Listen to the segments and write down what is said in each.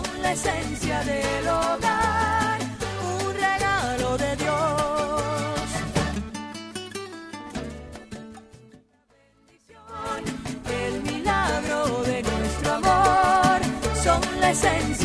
Son la esencia del hogar, un regalo de Dios. El milagro de nuestro amor son la esencia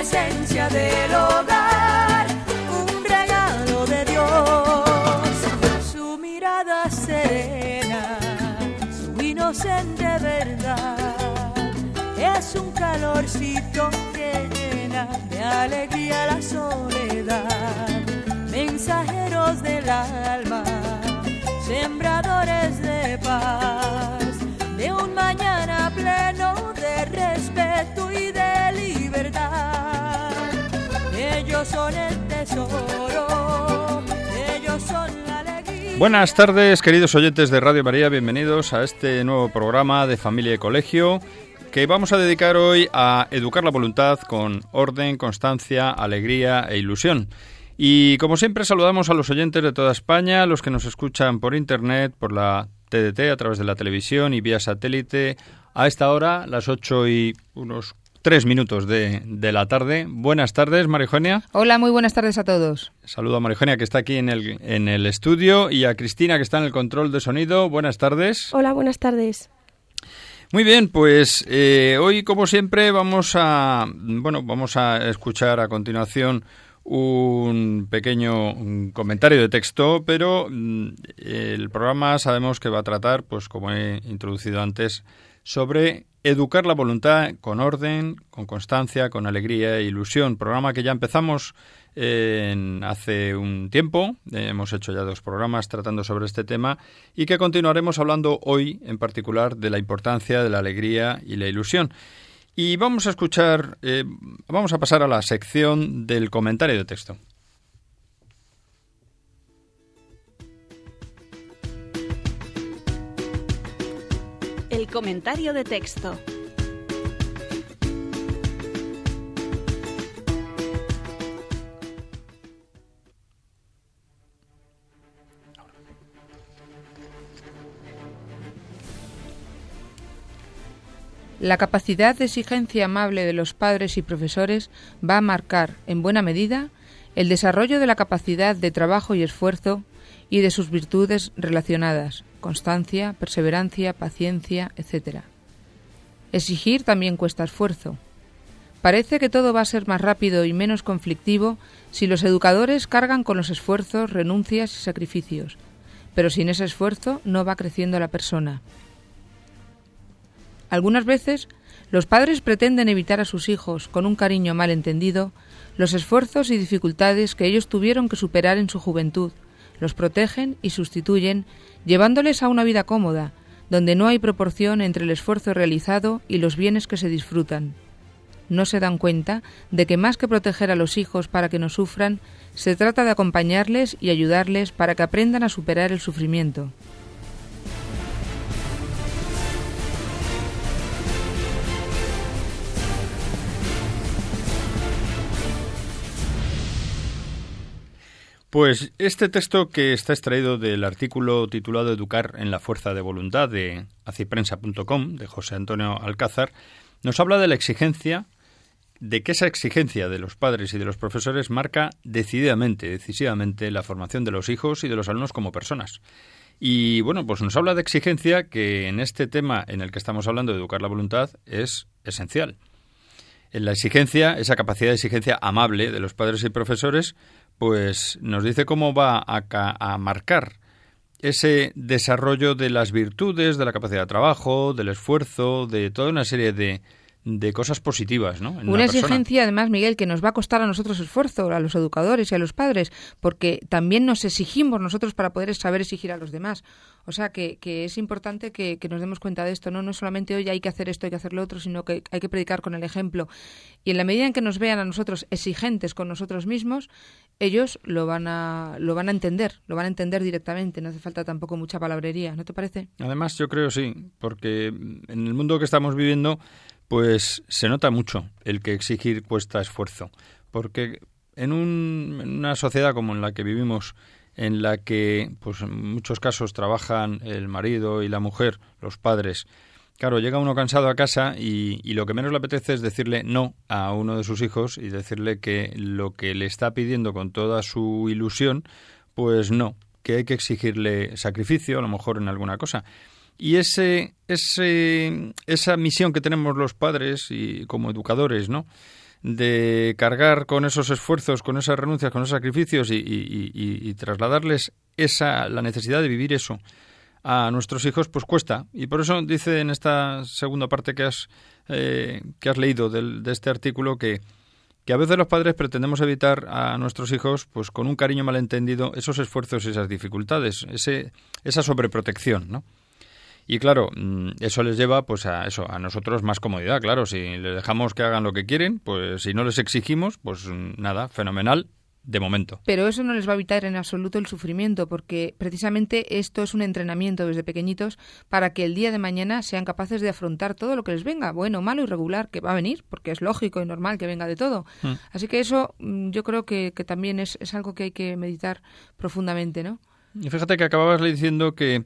la esencia del hogar, un regalo de Dios. Su mirada serena, su inocente verdad, es un calorcito que llena de alegría la soledad. Mensajeros del alma, sembradores de paz Buenas tardes, queridos oyentes de Radio María, bienvenidos a este nuevo programa de Familia y Colegio que vamos a dedicar hoy a educar la voluntad con orden, constancia, alegría e ilusión. Y como siempre saludamos a los oyentes de toda España, los que nos escuchan por internet, por la TDT, a través de la televisión y vía satélite, a esta hora, las 8 y unos tres minutos de, de la tarde. Buenas tardes, Marijonia. Hola, muy buenas tardes a todos. Saludo a Marijonia, que está aquí en el, en el estudio, y a Cristina, que está en el control de sonido. Buenas tardes. Hola, buenas tardes. Muy bien, pues eh, hoy, como siempre, vamos a, bueno, vamos a escuchar a continuación un pequeño comentario de texto, pero mm, el programa sabemos que va a tratar, pues como he introducido antes, sobre educar la voluntad con orden, con constancia, con alegría e ilusión. Programa que ya empezamos eh, en hace un tiempo, eh, hemos hecho ya dos programas tratando sobre este tema y que continuaremos hablando hoy en particular de la importancia de la alegría y la ilusión. Y vamos a escuchar, eh, vamos a pasar a la sección del comentario de texto. Comentario de texto. La capacidad de exigencia amable de los padres y profesores va a marcar, en buena medida, el desarrollo de la capacidad de trabajo y esfuerzo y de sus virtudes relacionadas, constancia, perseverancia, paciencia, etc. Exigir también cuesta esfuerzo. Parece que todo va a ser más rápido y menos conflictivo si los educadores cargan con los esfuerzos, renuncias y sacrificios, pero sin ese esfuerzo no va creciendo la persona. Algunas veces los padres pretenden evitar a sus hijos, con un cariño mal entendido, los esfuerzos y dificultades que ellos tuvieron que superar en su juventud, los protegen y sustituyen, llevándoles a una vida cómoda, donde no hay proporción entre el esfuerzo realizado y los bienes que se disfrutan. No se dan cuenta de que más que proteger a los hijos para que no sufran, se trata de acompañarles y ayudarles para que aprendan a superar el sufrimiento. Pues este texto que está extraído del artículo titulado Educar en la fuerza de voluntad de aciprensa.com de José Antonio Alcázar nos habla de la exigencia de que esa exigencia de los padres y de los profesores marca decididamente, decisivamente la formación de los hijos y de los alumnos como personas. Y bueno, pues nos habla de exigencia que en este tema en el que estamos hablando de educar la voluntad es esencial. En la exigencia, esa capacidad de exigencia amable de los padres y profesores, pues nos dice cómo va a, a marcar ese desarrollo de las virtudes, de la capacidad de trabajo, del esfuerzo, de toda una serie de, de cosas positivas, ¿no? una, exigencia, además, Miguel, que nos va a costar a nosotros esfuerzo, a los educadores y a los padres, porque también nos exigimos nosotros para poder saber exigir a los demás. O sea, que, que es importante que, nos demos cuenta de esto, ¿no? No solamente hoy hay que hacer esto, hay que hacer lo otro, sino que hay que predicar con el ejemplo. Y en la medida en que nos vean a nosotros exigentes con nosotros mismos, ellos lo van a, lo van a entender, lo van a entender directamente. No hace falta tampoco mucha palabrería, ¿no te parece? Además, yo creo sí, porque en el mundo que estamos viviendo pues se nota mucho el que exigir cuesta esfuerzo, porque en, una sociedad como en la que vivimos, en la que pues en muchos casos trabajan el marido y la mujer, los padres, claro, llega uno cansado a casa y, y, lo que menos le apetece es decirle no a uno de sus hijos y decirle que lo que le está pidiendo con toda su ilusión, pues no, que hay que exigirle sacrificio, a lo mejor en alguna cosa. Y ese, ese, esa misión que tenemos los padres y como educadores, ¿no? de cargar con esos esfuerzos, con esas renuncias, con esos sacrificios y, y, trasladarles esa, la necesidad de vivir eso a nuestros hijos, pues cuesta. Y por eso dice en esta segunda parte que has, eh, que has leído de este artículo que, que a veces los padres pretendemos evitar a nuestros hijos, pues con un cariño malentendido, esos esfuerzos y esas dificultades, ese, esa sobreprotección, ¿no? Y claro, mm, eso les lleva pues a eso, a nosotros más comodidad, claro, si les dejamos que hagan lo que quieren, pues si no les exigimos, pues nada, fenomenal, de momento. Pero eso no les va a evitar en absoluto el sufrimiento, porque precisamente esto es un entrenamiento desde pequeñitos para que el día de mañana sean capaces de afrontar todo lo que les venga, bueno, malo y regular, que va a venir, porque es lógico y normal que venga de todo. Hmm. Así que eso mm, yo creo que, que también es, es, algo que hay que meditar profundamente, ¿no? Y fíjate que acababas diciendo que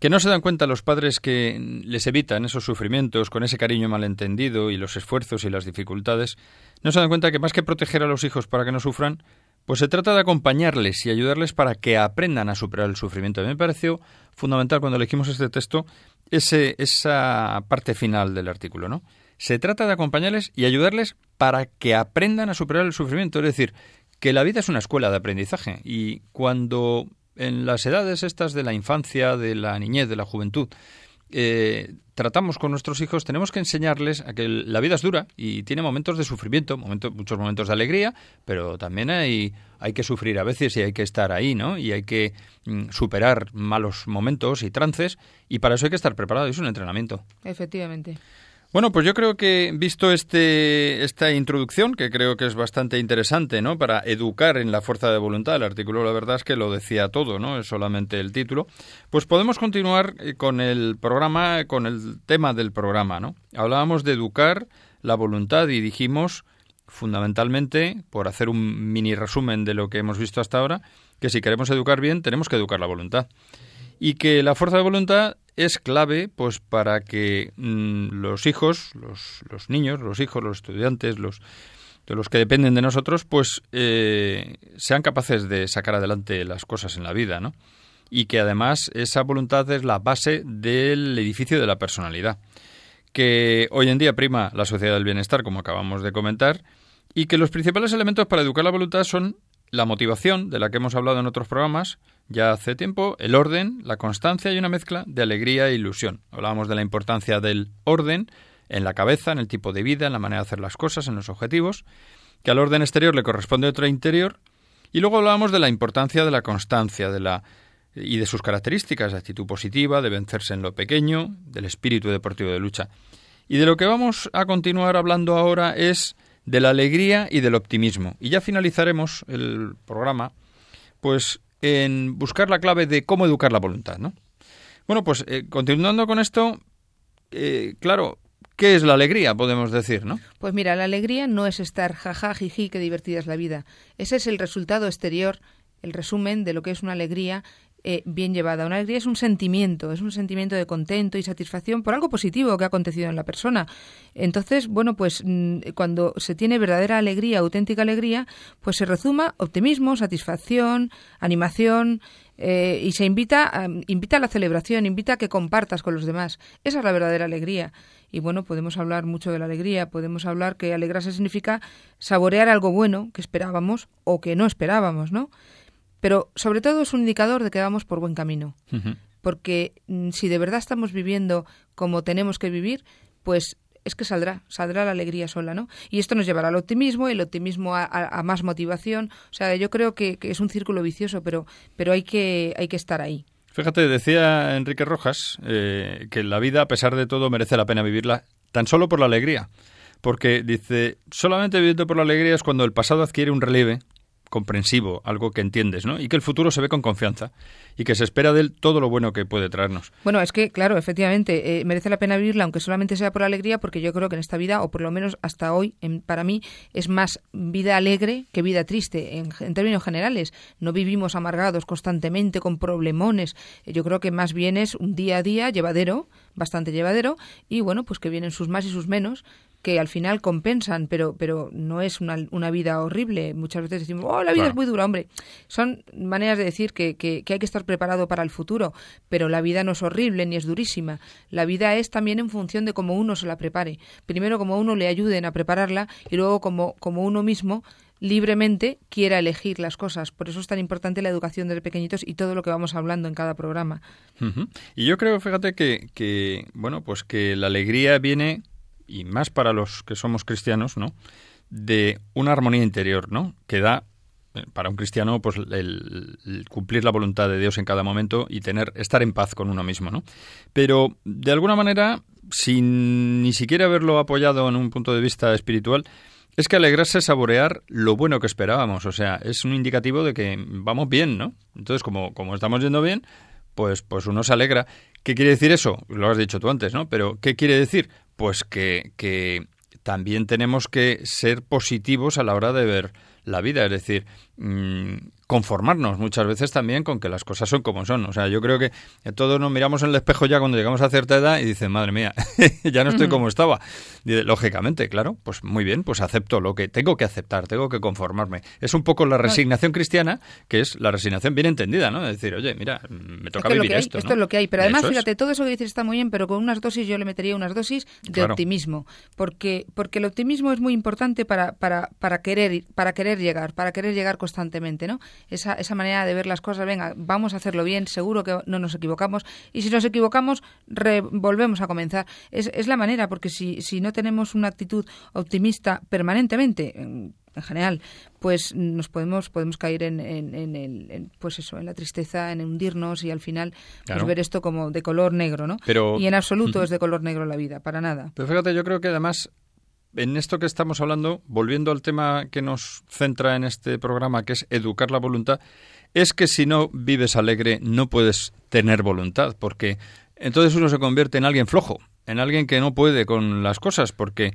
que no se dan cuenta los padres que les evitan esos sufrimientos con ese cariño malentendido y los esfuerzos y las dificultades, no se dan cuenta que más que proteger a los hijos para que no sufran, pues se trata de acompañarles y ayudarles para que aprendan a superar el sufrimiento. A mí me pareció fundamental cuando elegimos este texto ese, esa parte final del artículo, ¿no? Se trata de acompañarles y ayudarles para que aprendan a superar el sufrimiento. Es decir, que la vida es una escuela de aprendizaje y cuando en las edades estas de la infancia, de la niñez, de la juventud, eh, tratamos con nuestros hijos, tenemos que enseñarles a que la vida es dura y tiene momentos de sufrimiento, muchos momentos de alegría, pero también hay, hay que sufrir a veces y hay que estar ahí, ¿no? Y hay que mm, superar malos momentos y trances y para eso hay que estar preparado, es un entrenamiento. Efectivamente. Bueno, pues yo creo que visto este, esta introducción, que creo que es bastante interesante, ¿no? Para educar en la fuerza de voluntad, el artículo la verdad es que lo decía todo, ¿no? Es solamente el título. Pues podemos continuar eh, con el programa, con el tema del programa, ¿no? Hablábamos de educar la voluntad y dijimos, fundamentalmente, por hacer un mini resumen de lo que hemos visto hasta ahora, que si queremos educar bien, tenemos que educar la voluntad. Y que la fuerza de voluntad es clave pues para que mm, los hijos, los, niños, los hijos, los estudiantes, los de los que dependen de nosotros, pues eh, sean capaces de sacar adelante las cosas en la vida, ¿no? Y que además esa voluntad es la base del edificio de la personalidad, que hoy en día prima la sociedad del bienestar, como acabamos de comentar, y que los principales elementos para educar la voluntad son la motivación, de la que hemos hablado en otros programas ya hace tiempo, el orden, la constancia y una mezcla de alegría e ilusión. Hablábamos de la importancia del orden en la cabeza, en el tipo de vida, en la manera de hacer las cosas, en los objetivos, que al orden exterior le corresponde otro interior, y luego hablábamos de la importancia de la constancia, de la y de sus características, de actitud positiva, de vencerse en lo pequeño, del espíritu deportivo de lucha. Y de lo que vamos a continuar hablando ahora es de la alegría y del optimismo. Y ya finalizaremos el programa, pues en buscar la clave de cómo educar la voluntad, ¿no? Bueno, pues eh, continuando con esto, eh, claro, ¿qué es la alegría? Podemos decir, ¿no? Pues mira, la alegría no es estar jaja, jiji, qué divertida es la vida. Ese es el resultado exterior el resumen de lo que es una alegría eh, bien llevada. Una alegría es un sentimiento, es un sentimiento de contento y satisfacción por algo positivo que ha acontecido en la persona. Entonces, bueno, pues mm, cuando se tiene verdadera alegría, auténtica alegría, pues se rezuma optimismo, satisfacción, animación, eh, y se invita invita a la celebración, invita a que compartas con los demás. Esa es la verdadera alegría. Y bueno, podemos hablar mucho de la alegría, podemos hablar que alegrarse significa saborear algo bueno que esperábamos o que no esperábamos, ¿no? Pero sobre todo es un indicador de que vamos por buen camino. Porque mm, si de verdad estamos viviendo como tenemos que vivir, pues es que saldrá, saldrá la alegría sola, ¿no? Y esto nos llevará al optimismo, y el optimismo a, más motivación. O sea, yo creo que, es un círculo vicioso, pero, pero hay, que, hay que estar ahí. Fíjate, decía Enrique Rojas eh, que la vida, a pesar de todo, merece la pena vivirla tan solo por la alegría. Porque dice, solamente viviendo por la alegría es cuando el pasado adquiere un relieve comprensivo, algo que entiendes, ¿no? Y que el futuro se ve con confianza y que se espera de él todo lo bueno que puede traernos. Bueno, es que, claro, efectivamente, eh, merece la pena vivirla, aunque solamente sea por alegría, porque yo creo que en esta vida, o por lo menos hasta hoy, para mí, es más vida alegre que vida triste, en, términos generales. No vivimos amargados constantemente con problemones. Eh, yo creo que más bien es un día a día llevadero, bastante llevadero, y bueno, pues que vienen sus más y sus menos, que al final compensan, pero, pero no es una, una vida horrible. Muchas veces decimos, oh, la vida es muy dura, hombre. Son maneras de decir que, que, hay que estar preparado para el futuro, pero la vida no es horrible ni es durísima. La vida es también en función de cómo uno se la prepare. Primero, como uno le ayuden a prepararla y luego, como, como uno mismo libremente quiera elegir las cosas. Por eso es tan importante la educación de pequeñitos y todo lo que vamos hablando en cada programa. Y yo creo, fíjate, que, que, bueno, pues que la alegría viene y más para los que somos cristianos, ¿no? De una armonía interior, ¿no? Que da eh, para un cristiano pues el, cumplir la voluntad de Dios en cada momento y tener estar en paz con uno mismo, ¿no? Pero de alguna manera, sin ni siquiera haberlo apoyado en un punto de vista espiritual, es que alegrarse es saborear lo bueno que esperábamos, o sea, es un indicativo de que vamos bien, ¿no? Entonces, como, como estamos yendo bien, pues, pues uno se alegra. ¿Qué quiere decir eso? Lo has dicho tú antes, ¿no? Pero ¿qué quiere decir? pues que, que también tenemos que ser positivos a la hora de ver la vida, es decir, mm, conformarnos muchas veces también con que las cosas son como son. O sea, yo creo que todos nos miramos en el espejo ya cuando llegamos a cierta edad y dicen, madre mía, ya no estoy como estaba. lógicamente, claro, pues muy bien, pues acepto lo que tengo que aceptar, tengo que conformarme. Es un poco la resignación cristiana, que es la resignación bien entendida, ¿no? Es decir, oye, mira, me toca vivir esto. Esto es lo que hay. Pero además, fíjate, todo eso que dices está muy bien, pero con unas dosis yo le metería unas dosis de optimismo. Porque, porque el optimismo es muy importante para, para, para, querer, para querer llegar, para querer llegar constantemente, ¿no? Esa, esa manera de ver las cosas, venga, vamos a hacerlo bien, seguro que no nos equivocamos, y si nos equivocamos, volvemos a comenzar. Es, es la manera, porque si, si no tenemos una actitud optimista permanentemente, en, general, pues nos podemos podemos caer en, en, el, pues eso, en la tristeza, en hundirnos y al final pues ver esto como de color negro, ¿no? Pero, y en absoluto es de color negro la vida, para nada. Pero fíjate, yo creo que además en esto que estamos hablando, volviendo al tema que nos centra en este programa, que es educar la voluntad, es que si no vives alegre no puedes tener voluntad, porque entonces uno se convierte en alguien flojo, en alguien que no puede con las cosas, porque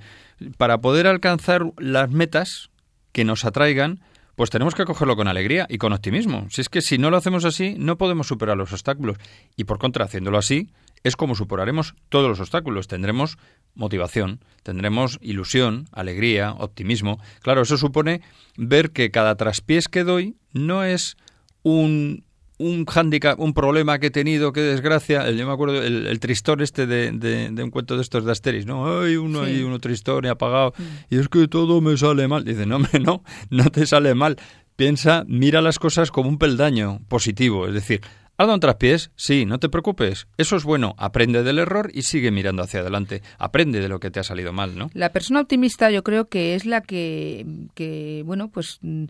para poder alcanzar las metas que nos atraigan, pues tenemos que cogerlo con alegría y con optimismo. Si es que si no lo hacemos así, no podemos superar los obstáculos. Y por contra, haciéndolo así, es como superaremos todos los obstáculos. Tendremos motivación, tendremos ilusión, alegría, optimismo. Claro, eso supone ver que cada traspiés que doy no es un un hándicap, un problema que he tenido, qué desgracia. Yo me acuerdo el, tristón este de, de, un cuento de estos de Asteris, ¿no? Hay uno ahí, uno tristón y apagado. Mm. Y es que todo me sale mal. Dice, no, no, no te sale mal. Piensa, mira las cosas como un peldaño positivo. Es decir, ¿Has dado un traspiés? Sí, no te preocupes. Eso es bueno. Aprende del error y sigue mirando hacia adelante. Aprende de lo que te ha salido mal, ¿no? La persona optimista yo creo que es la que, que bueno, pues mm,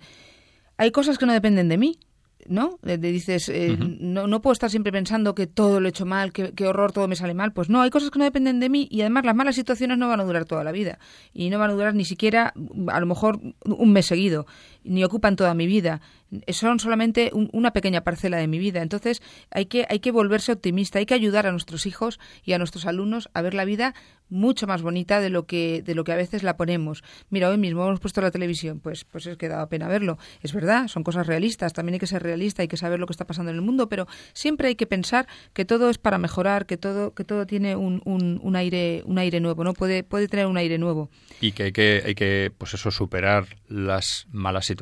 hay cosas que no dependen de mí. ¿no? dices, eh, no, no puedo estar siempre pensando que todo lo he hecho mal, que, horror, todo me sale mal. Pues no, hay cosas que no dependen de mí y además las malas situaciones no van a durar toda la vida y no van a durar ni siquiera a lo mejor un mes seguido. Ni ocupan toda mi vida. Son solamente una pequeña parcela de mi vida. Entonces hay que, hay que volverse optimista, hay que ayudar a nuestros hijos y a nuestros alumnos a ver la vida mucho más bonita de lo que de lo que a veces la ponemos. Mira, hoy mismo hemos puesto la televisión, pues pues es que daba pena verlo. Es verdad, son cosas realistas, también hay que ser realista, hay que saber lo que está pasando en el mundo, pero siempre hay que pensar que todo es para mejorar, que todo que todo tiene un, un, un aire un aire nuevo, ¿no? Puede puede tener un aire nuevo. Y que hay que hay que pues eso superar las malas situaciones,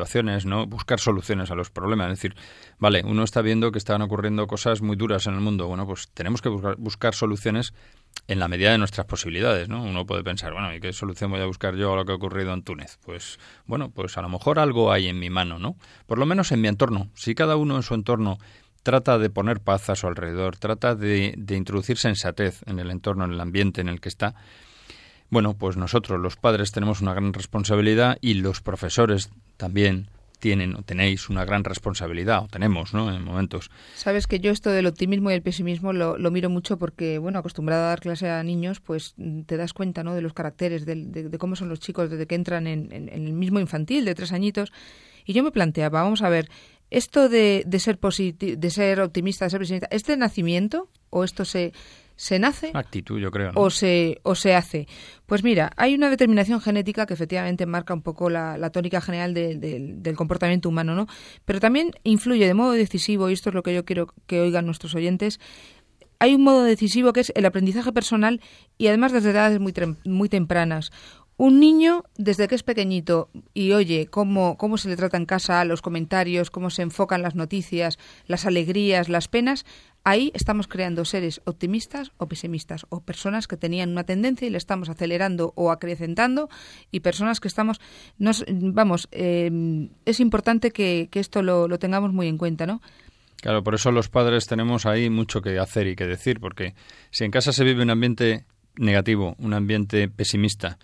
¿no? Buscar soluciones a los problemas, es decir, vale, uno está viendo que están ocurriendo cosas muy duras en el mundo, bueno, pues tenemos que buscar, buscar soluciones en la medida de nuestras posibilidades, ¿no? Uno puede pensar, bueno, ¿y qué solución voy a buscar yo a lo que ha ocurrido en Túnez? Pues, bueno, pues a lo mejor algo hay en mi mano, ¿no? Por lo menos en mi entorno. Si cada uno en su entorno trata de poner paz a su alrededor, trata de introducir sensatez en el entorno, en el ambiente en el que está, bueno, pues nosotros los padres tenemos una gran responsabilidad y los profesores también tienen o tenéis una gran responsabilidad, o tenemos, ¿no? En momentos. Sabes que yo esto del optimismo y el pesimismo lo, miro mucho porque, bueno, acostumbrado a dar clase a niños, pues te das cuenta, ¿no? De los caracteres, de, cómo son los chicos desde que entran en, el mismo infantil, de tres añitos. Y yo me planteaba, vamos a ver, esto de, ser de ser optimista, de ser pesimista, ¿es de nacimiento o esto se ¿Se nace? Actitud, yo creo. O, se, o se hace. Pues mira, hay una determinación genética que efectivamente marca un poco la, tónica general del comportamiento humano, ¿no? Pero también influye de modo decisivo, y esto es lo que yo quiero que oigan nuestros oyentes, hay un modo decisivo que es el aprendizaje personal y además desde edades muy, muy tempranas. Un niño, desde que es pequeñito y oye cómo, cómo se le trata en casa, los comentarios, cómo se enfocan las noticias, las alegrías, las penas, ahí estamos creando seres optimistas o pesimistas, o personas que tenían una tendencia y le estamos acelerando o acrecentando, y personas que estamos. Nos, vamos, em, es importante que, que esto lo, lo tengamos muy en cuenta, ¿no? Claro, por eso los padres tenemos ahí mucho que hacer y que decir, porque si en casa se vive un ambiente negativo, un ambiente pesimista,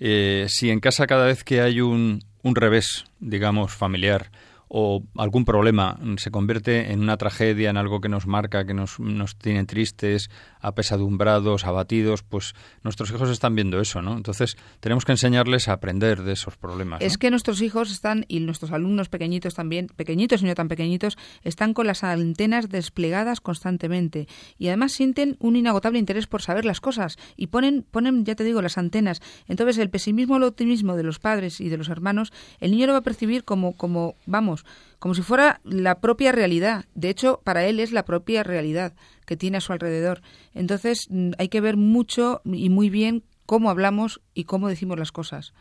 eh, si en casa cada vez que hay un, un revés, digamos, familiar, o algún problema se convierte en una tragedia, en algo que nos marca, que nos, nos tiene tristes, apesadumbrados, abatidos, pues nuestros hijos están viendo eso, ¿no? Entonces tenemos que enseñarles a aprender de esos problemas. Es que nuestros hijos están, y nuestros alumnos pequeñitos también, pequeñitos y no tan pequeñitos, están con las antenas desplegadas constantemente y además sienten un inagotable interés por saber las cosas y ponen, ponen ya te digo, las antenas. Entonces el pesimismo o el optimismo de los padres y de los hermanos, el niño lo va a percibir como, como vamos, como si fuera la propia realidad. De hecho, para él es la propia realidad que tiene a su alrededor. Entonces, mm, hay que ver mucho y muy bien cómo hablamos y cómo decimos las cosas.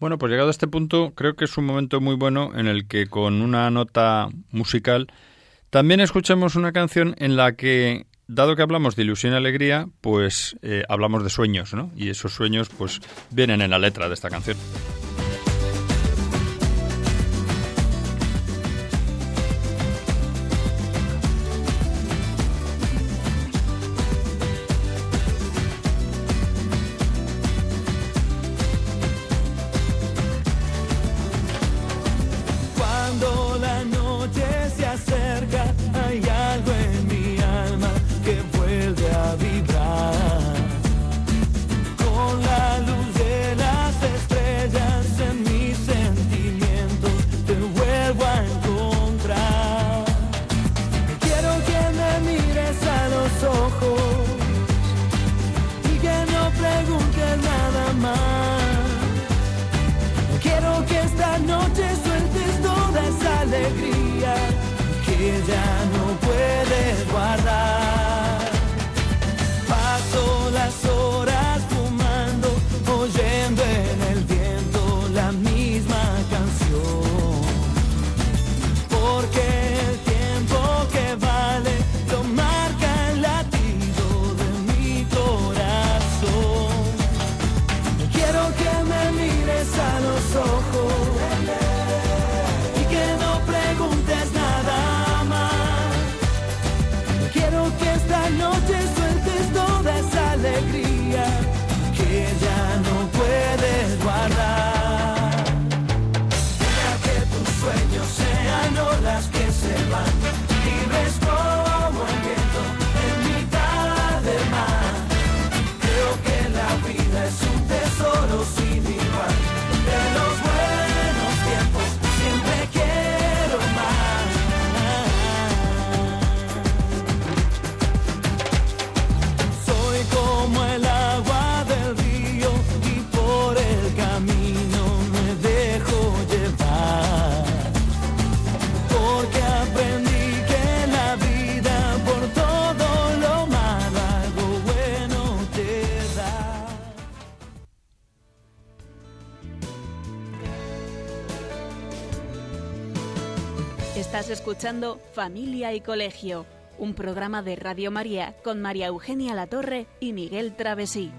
Bueno, pues llegado a este punto, creo que es un momento muy bueno en el que con una nota musical también escuchemos una canción en la que, dado que hablamos de ilusión y alegría, pues eh, hablamos de sueños, ¿no? Y esos sueños, pues, vienen en la letra de esta canción. Estás escuchando Familia y Colegio, un programa de Radio María con María Eugenia Latorre y Miguel Travesí.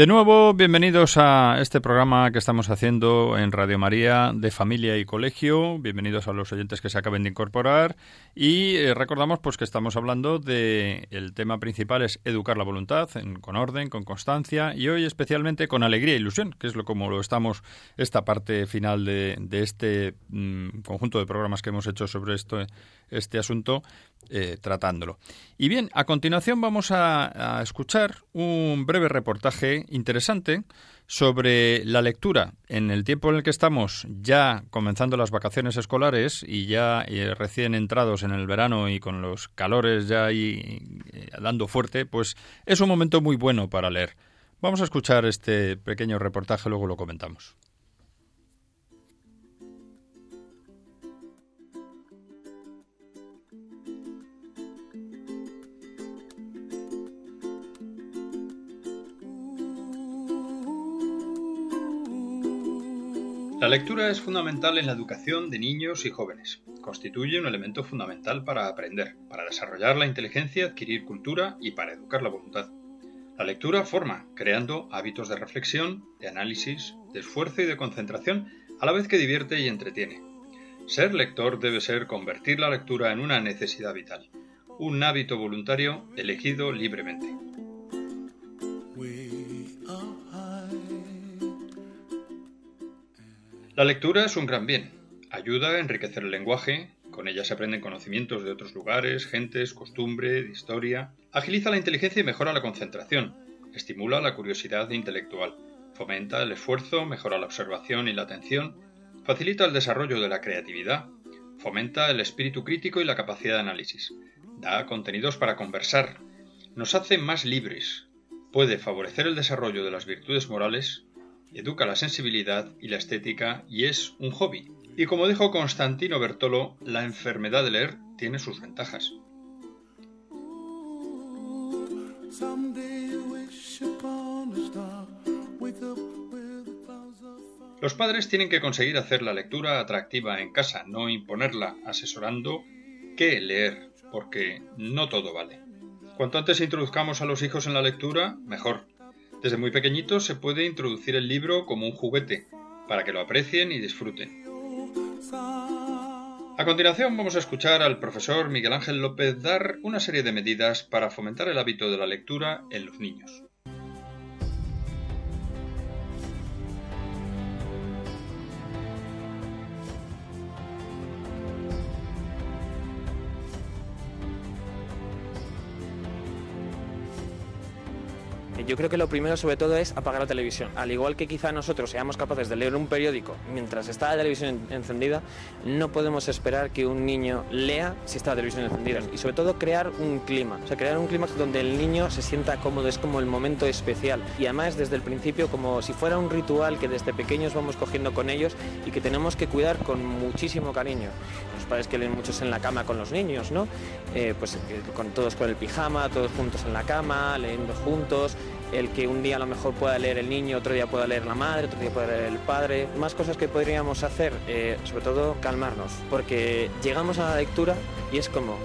De nuevo, bienvenidos a este programa que estamos haciendo en Radio María de Familia y Colegio. Bienvenidos a los oyentes que se acaben de incorporar. Y eh, recordamos pues que estamos hablando de el tema principal es educar la voluntad con orden, con constancia y hoy especialmente con alegría e ilusión, que es lo como lo estamos esta parte final de, este mm, conjunto de programas que hemos hecho sobre esto, este asunto eh, tratándolo. Y bien, a continuación vamos a, a, escuchar un breve reportaje interesante sobre la lectura. En el tiempo en el que estamos ya comenzando las vacaciones escolares y ya eh, recién entrados en el verano y con los calores ya ahí eh, dando fuerte, pues es un momento muy bueno para leer. Vamos a escuchar este pequeño reportaje, luego lo comentamos. La lectura es fundamental en la educación de niños y jóvenes. Constituye un elemento fundamental para aprender, para desarrollar la inteligencia, adquirir cultura y para educar la voluntad. La lectura forma, creando hábitos de reflexión, de análisis, de esfuerzo y de concentración, a la vez que divierte y entretiene. Ser lector debe ser convertir la lectura en una necesidad vital, un hábito voluntario elegido libremente. La lectura es un gran bien. Ayuda a enriquecer el lenguaje, con ella se aprenden conocimientos de otros lugares, gentes, costumbre, de historia. Agiliza la inteligencia y mejora la concentración. Estimula la curiosidad intelectual. Fomenta el esfuerzo, mejora la observación y la atención. Facilita el desarrollo de la creatividad. Fomenta el espíritu crítico y la capacidad de análisis. Da contenidos para conversar. Nos hace más libres. Puede favorecer el desarrollo de las virtudes morales educa la sensibilidad y la estética y es un hobby. Y como dijo Constantino Bertolo, la enfermedad de leer tiene sus ventajas. Los padres tienen que conseguir hacer la lectura atractiva en casa, no imponerla, asesorando qué leer, porque no todo vale. Cuanto antes introduzcamos a los hijos en la lectura, mejor. Desde muy pequeñitos se puede introducir el libro como un juguete, para que lo aprecien y disfruten. A continuación vamos a escuchar al profesor Miguel Ángel López dar una serie de medidas para fomentar el hábito de la lectura en los niños. Yo creo que lo primero sobre todo es apagar la televisión. Al igual que quizá nosotros seamos capaces de leer un periódico mientras está la televisión encendida, no podemos esperar que un niño lea si está la televisión encendida. Y sobre todo crear un clima, o sea, crear un clima donde el niño se sienta cómodo, es como el momento especial. Y además desde el principio como si fuera un ritual que desde pequeños vamos cogiendo con ellos y que tenemos que cuidar con muchísimo cariño. Los padres que leen muchos en la cama con los niños, ¿no? Eh, pues eh, con todos con el pijama, todos juntos en la cama, leyendo juntos el que un día a lo mejor pueda leer el niño, otro día pueda leer la madre, otro día pueda leer el padre. Más cosas que podríamos hacer, eh, sobre todo calmarnos, porque llegamos a la lectura y es como,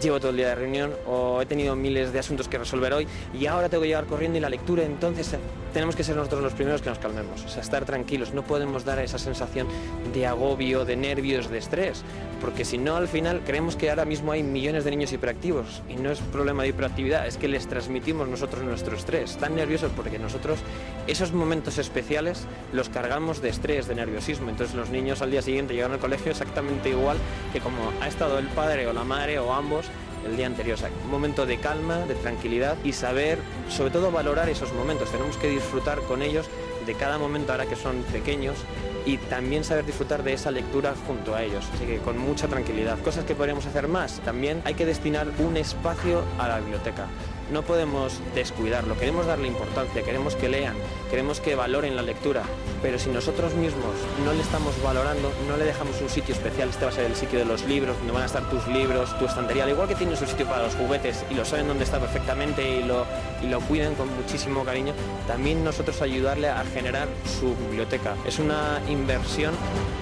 llevo todo el día de reunión o he tenido miles de asuntos que resolver hoy y ahora tengo que llegar corriendo y la lectura, entonces tenemos que ser nosotros los primeros que nos calmemos, o sea, estar tranquilos, no podemos dar esa sensación de agobio, de nervios, de estrés, porque si no al final creemos que ahora mismo hay millones de niños hiperactivos y no es problema de hiperactividad, es que les transmitimos nosotros nuestro estrés, están nerviosos porque nosotros esos momentos especiales los cargamos de estrés, de nerviosismo, entonces los niños al día siguiente llegan al colegio exactamente igual que como ha estado el padre o la madre o ambos el día anterior. O sea, un momento de calma, de tranquilidad y saber, sobre todo, valorar esos momentos. Tenemos que disfrutar con ellos de cada momento ahora que son pequeños y también saber disfrutar de esa lectura junto a ellos, así que con mucha tranquilidad. Cosas que podríamos hacer más, también hay que destinar un espacio a la biblioteca no podemos descuidarlo, queremos darle importancia, queremos que lean, queremos que valoren la lectura, pero si nosotros mismos no le estamos valorando, no le dejamos un sitio especial, este va a ser el sitio de los libros, donde van a estar tus libros, tu estantería, al igual que tienes un sitio para los juguetes y lo saben dónde está perfectamente y lo, y lo cuiden con muchísimo cariño, también nosotros ayudarle a generar su biblioteca. Es una inversión,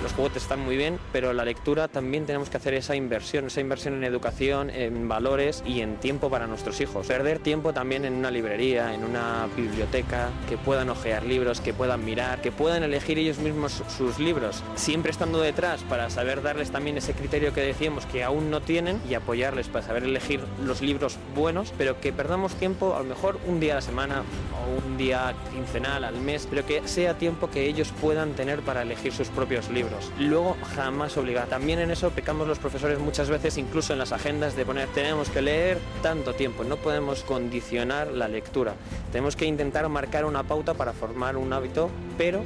los juguetes están muy bien, pero la lectura también tenemos que hacer esa inversión, esa inversión en educación, en valores y en tiempo para nuestros hijos. Perder tiempo también en una librería, en una biblioteca, que puedan ojear libros, que puedan mirar, que puedan elegir ellos mismos sus libros, siempre estando detrás para saber darles también ese criterio que decíamos que aún no tienen y apoyarles para saber elegir los libros buenos, pero que perdamos tiempo a lo mejor un día a la semana o un día quincenal al mes, pero que sea tiempo que ellos puedan tener para elegir sus propios libros. Luego jamás obligar. También en eso pecamos los profesores muchas veces, incluso en las agendas, de poner tenemos que leer tanto tiempo, no podemos condicionar la lectura. Tenemos que intentar marcar una pauta para formar un hábito, pero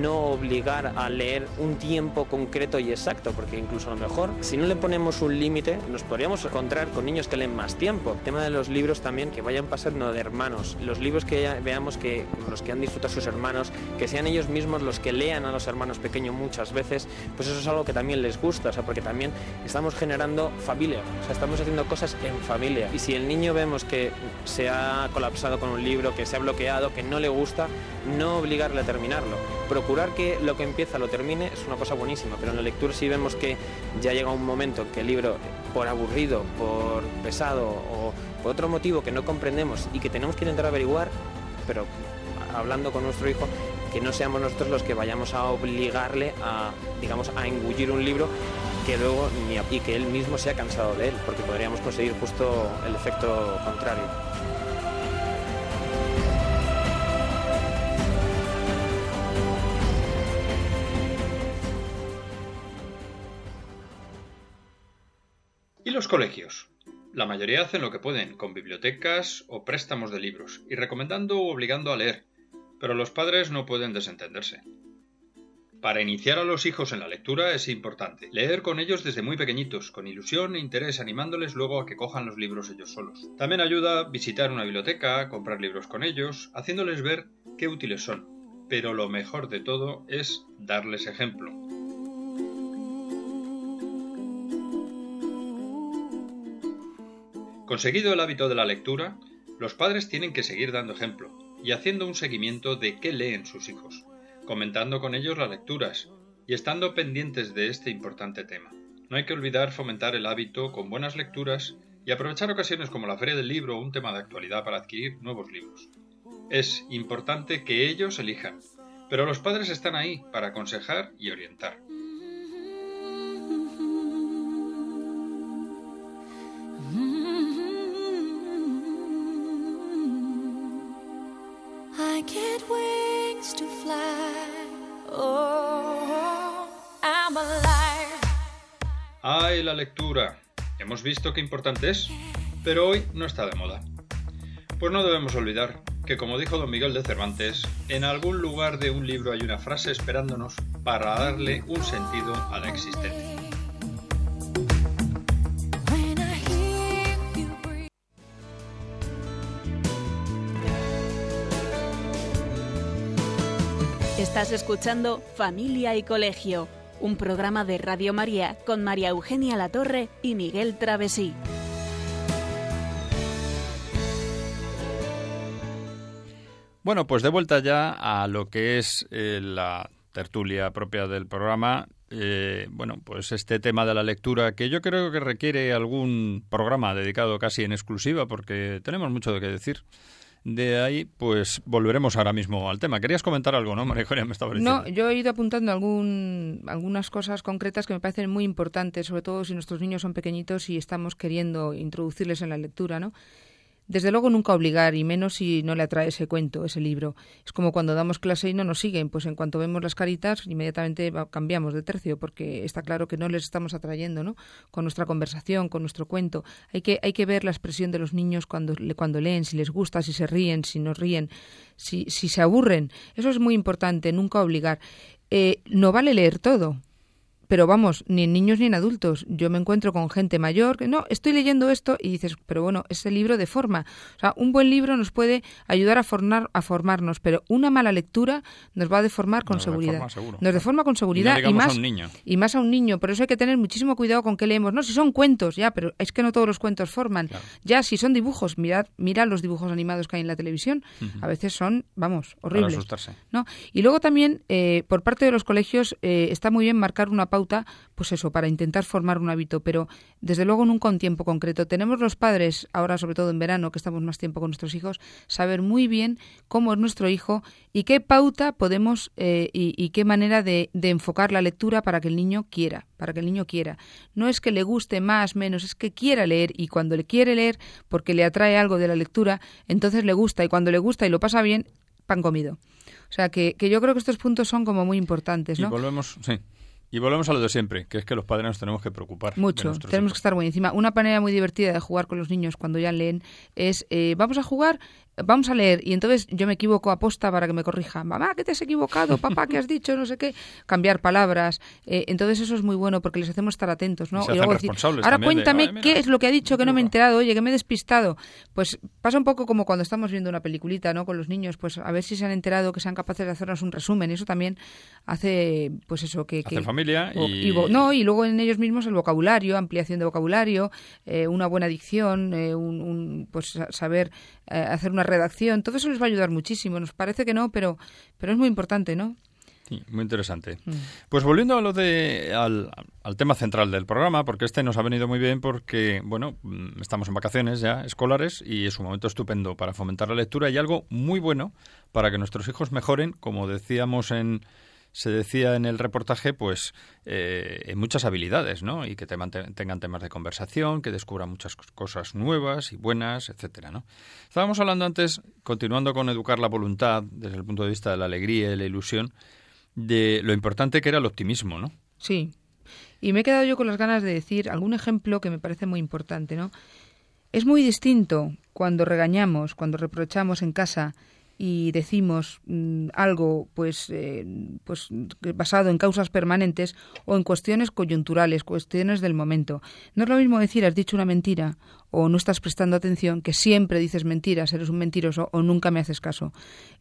no obligar a leer un tiempo concreto y exacto, porque incluso a lo mejor si no le ponemos un límite nos podríamos encontrar con niños que leen más tiempo. El tema de los libros también, que vayan pasando de hermanos. Los libros que veamos que los que han disfrutado sus hermanos, que sean ellos mismos los que lean a los hermanos pequeños muchas veces, pues eso es algo que también les gusta, o sea, porque también estamos generando familia, o sea, estamos haciendo cosas en familia. Y si el niño vemos que se ha colapsado con un libro, que se ha bloqueado, que no le gusta, no obligarle a terminarlo. Procurar que lo que empieza lo termine es una cosa buenísima, pero en la lectura si vemos que ya llega un momento en que el libro, por aburrido, por pesado o por otro motivo que no comprendemos y que tenemos que intentar averiguar, pero hablando con nuestro hijo, que no seamos nosotros los que vayamos a obligarle a, digamos, a engullir un libro que luego y que él mismo se ha cansado de él, porque podríamos conseguir justo el efecto contrario. ¿Y los colegios? La mayoría hacen lo que pueden, con bibliotecas o préstamos de libros, y recomendando o obligando a leer, pero los padres no pueden desentenderse. Para iniciar a los hijos en la lectura es importante leer con ellos desde muy pequeñitos, con ilusión e interés, animándoles luego a que cojan los libros ellos solos. También ayuda visitar una biblioteca, comprar libros con ellos, haciéndoles ver qué útiles son. Pero lo mejor de todo es darles ejemplo. Conseguido el hábito de la lectura, los padres tienen que seguir dando ejemplo y haciendo un seguimiento de qué leen sus hijos, comentando con ellos las lecturas y estando pendientes de este importante tema. No hay que olvidar fomentar el hábito con buenas lecturas y aprovechar ocasiones como la feria del libro o un tema de actualidad para adquirir nuevos libros. Es importante que ellos elijan, pero los padres están ahí para aconsejar y orientar. I get wings Oh. ¡Ay, la lectura! Hemos visto qué importante es, pero hoy no está de moda. Pues no debemos olvidar que, como dijo don Miguel de Cervantes, en algún lugar de un libro hay una frase esperándonos para darle un sentido a la existencia. Estás escuchando Familia y Colegio, un programa de Radio María con María Eugenia Latorre y Miguel Travesí. Bueno, pues de vuelta ya a lo que es eh, la tertulia propia del programa. Eh, bueno, pues este tema de la lectura que yo creo que requiere algún programa dedicado casi en exclusiva porque tenemos mucho de qué decir. De ahí, pues volveremos ahora mismo al tema. Querías comentar algo, ¿no, María Julia? Me estaba diciendo. No, yo he ido apuntando algún, algunas cosas concretas que me parecen muy importantes, sobre todo si nuestros niños son pequeñitos y estamos queriendo introducirles en la lectura, ¿no? Desde luego nunca obligar, y menos si no le atrae ese cuento, ese libro. Es como cuando damos clase y no nos siguen, pues en cuanto vemos las caritas, inmediatamente cambiamos de tercio, porque está claro que no les estamos atrayendo, ¿no? Con nuestra conversación, con nuestro cuento. Hay que, hay que ver la expresión de los niños cuando, cuando leen, si les gusta, si se ríen, si no ríen, si, si se aburren. Eso es muy importante, nunca obligar. Eh, no vale leer todo, pero vamos, ni en niños ni en adultos. Yo me encuentro con gente mayor que no, estoy leyendo esto y dices, pero bueno, ese libro de forma. O sea, un buen libro nos puede ayudar a, formar, a formarnos, pero una mala lectura nos va a deformar con seguridad. nos deforma con seguridad y, más, a un niño. y más a un niño. Por eso hay que tener muchísimo cuidado con qué leemos. No, si son cuentos, ya, pero es que no todos los cuentos forman. Ya, si son dibujos, mirad, mirad los dibujos animados que hay en la televisión. A veces son, vamos, horribles. ¿no? Y luego también, eh, por parte de los colegios, eh, está muy bien marcar una pauta, pues eso, para intentar formar un hábito, pero desde luego nunca un tiempo concreto. Tenemos los padres, ahora sobre todo en verano, que estamos más tiempo con nuestros hijos, saber muy bien cómo es nuestro hijo y qué pauta podemos eh, y, qué manera de, de, enfocar la lectura para que el niño quiera, para que el niño quiera. No es que le guste más, menos, es que quiera leer y cuando le quiere leer porque le atrae algo de la lectura, entonces le gusta y cuando le gusta y lo pasa bien, pan comido. O sea que, que yo creo que estos puntos son como muy importantes, ¿no? Y volvemos, sí. Y volvemos a lo de siempre, que es que los padres nos tenemos que preocupar. Mucho, tenemos que estar muy encima. Una manera muy divertida de jugar con los niños cuando ya leen es, eh, vamos a jugar vamos a leer y entonces yo me equivoco a posta para que me corrija. Mamá, que te has equivocado, papá, ¿qué has dicho? No sé qué. Cambiar palabras. Eh, entonces eso es muy bueno porque les hacemos estar atentos, ¿no? Y, luego decir, ahora cuéntame qué es lo que ha dicho que no me he enterado, oye, que me he despistado. Pues pasa un poco como cuando estamos viendo una peliculita, ¿no? Con los niños, pues a ver si se han enterado, que sean capaces de hacernos un resumen. Eso también hace, pues eso, que... que familia y... No, y luego en ellos mismos el vocabulario, ampliación de vocabulario, eh, una buena dicción, eh, un, pues saber hacer una redacción, todo eso les va a ayudar muchísimo. Nos parece que no, pero, pero es muy importante, ¿no? Sí, muy interesante. Mm. Pues volviendo a lo de, al, tema central del programa, porque este nos ha venido muy bien porque, bueno, mm, estamos en vacaciones ya escolares y es un momento estupendo para fomentar la lectura y algo muy bueno para que nuestros hijos mejoren, como decíamos en, se decía en el reportaje, pues eh, muchas habilidades, ¿no? Y que tengan temas de conversación, que descubran muchas cosas nuevas y buenas, etcétera, ¿no? Estábamos hablando antes, continuando con educar la voluntad desde el punto de vista de la alegría y la ilusión, de lo importante que era el optimismo, ¿no? Sí. Y me he quedado yo con las ganas de decir algún ejemplo que me parece muy importante, ¿no? Es muy distinto cuando regañamos, cuando reprochamos en casa y decimos mm, algo pues eh, pues basado en causas permanentes o en cuestiones coyunturales, cuestiones del momento. No es lo mismo decir has dicho una mentira o no estás prestando atención, que siempre dices mentiras, eres un mentiroso o nunca me haces caso.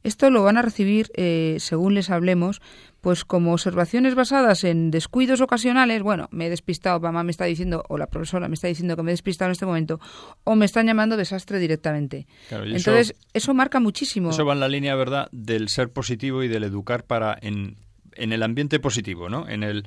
Esto lo van a recibir, eh, según les hablemos, pues como observaciones basadas en descuidos ocasionales, bueno, me he despistado, mamá me está diciendo, o la profesora me está diciendo que me he despistado en este momento, o me están llamando desastre directamente. Entonces, eso, marca muchísimo. Eso va en la línea, ¿verdad?, del ser positivo y del educar para en, en el ambiente positivo, ¿no? En el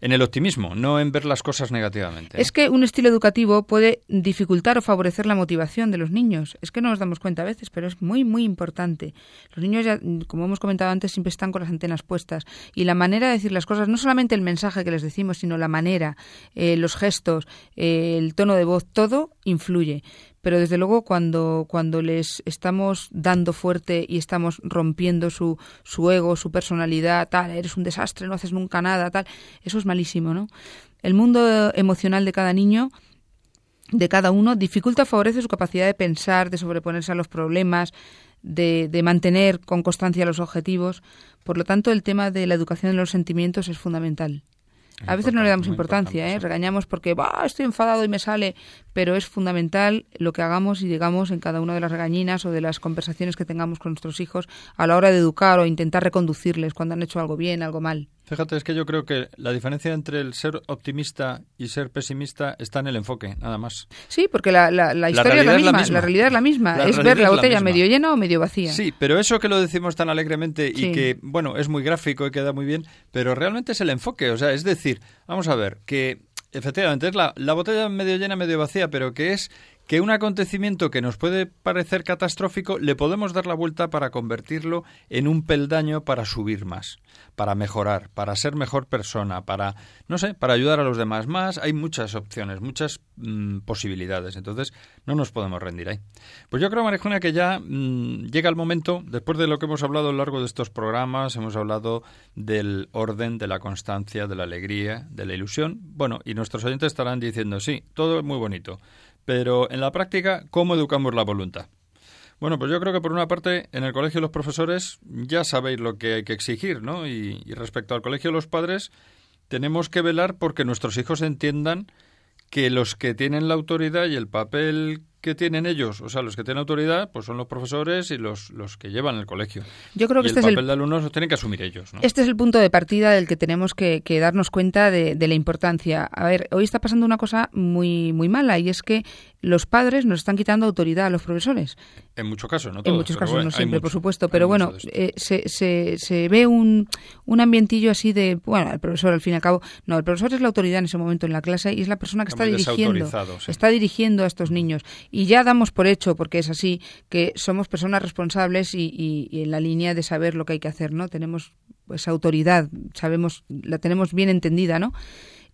en el optimismo, no en ver las cosas negativamente. Es que un estilo educativo puede dificultar o favorecer la motivación de los niños. Es que no nos damos cuenta a veces, pero es muy, muy importante. Los niños, ya, como hemos comentado antes, siempre están con las antenas puestas. Y la manera de decir las cosas, no solamente el mensaje que les decimos, sino la manera, eh, los gestos, eh, el tono de voz, todo influye pero desde luego cuando, cuando les estamos dando fuerte y estamos rompiendo su, su ego, su personalidad, tal, eres un desastre, no haces nunca nada, tal, eso es malísimo, ¿no? El mundo emocional de cada niño de cada uno dificulta o favorece su capacidad de pensar, de sobreponerse a los problemas, de, de, mantener con constancia los objetivos. Por lo tanto, el tema de la educación de los sentimientos es fundamental. A veces no le damos importancia, ¿eh? regañamos porque estoy enfadado y me sale, pero es fundamental lo que hagamos y digamos en cada una de las regañinas o de las conversaciones que tengamos con nuestros hijos a la hora de educar o intentar reconducirles cuando han hecho algo bien, algo mal. Fíjate, es que yo creo que la diferencia entre el ser optimista y ser pesimista está en el enfoque, nada más. Sí, porque la, la, historia es la, misma, la realidad es la misma, es ver la botella medio llena o medio vacía. Sí, pero eso que lo decimos tan alegremente y que, bueno, es muy gráfico y queda muy bien, pero realmente es el enfoque, o sea, es decir, vamos a ver, que efectivamente es la, la botella medio llena, medio vacía, pero que es que un acontecimiento que nos puede parecer catastrófico le podemos dar la vuelta para convertirlo en un peldaño para subir más, para mejorar, para ser mejor persona, para, no sé, para ayudar a los demás más. Hay muchas opciones, muchas mm, posibilidades. Entonces, no nos podemos rendir ahí. Pues yo creo, Marijona, que ya mm, llega el momento, después de lo que hemos hablado a lo largo de estos programas, hemos hablado del orden, de la constancia, de la alegría, de la ilusión. Bueno, y nuestros oyentes estarán diciendo, sí, todo es muy bonito pero en la práctica, ¿cómo educamos la voluntad? Bueno, pues yo creo que por una parte, en el colegio de los profesores ya sabéis lo que hay que exigir, ¿no? Y, respecto al colegio de los padres, tenemos que velar porque nuestros hijos entiendan que los que tienen la autoridad y el papel que tienen ellos, o sea, los que tienen autoridad, pues son los profesores y los, los que llevan el colegio. Yo creo que y este el es el papel de alumnos lo tienen que asumir ellos, ¿no? Este es el punto de partida del que tenemos que, que darnos cuenta de, de, la importancia. A ver, hoy está pasando una cosa muy muy mala y es que los padres nos están quitando autoridad a los profesores. En muchos casos, no todos, En muchos casos, bueno, no siempre, mucho, por supuesto. Pero bueno, eh, se, se, se ve un, un ambientillo así de, bueno, el profesor al fin y al cabo, no, el profesor es la autoridad en ese momento en la clase y es la persona que está dirigiendo, sí. está dirigiendo a estos niños. Y ya damos por hecho, porque es así, que somos personas responsables y, y- y en la línea de saber lo que hay que hacer, ¿no? Tenemos esa autoridad, sabemos, la tenemos bien entendida, ¿no?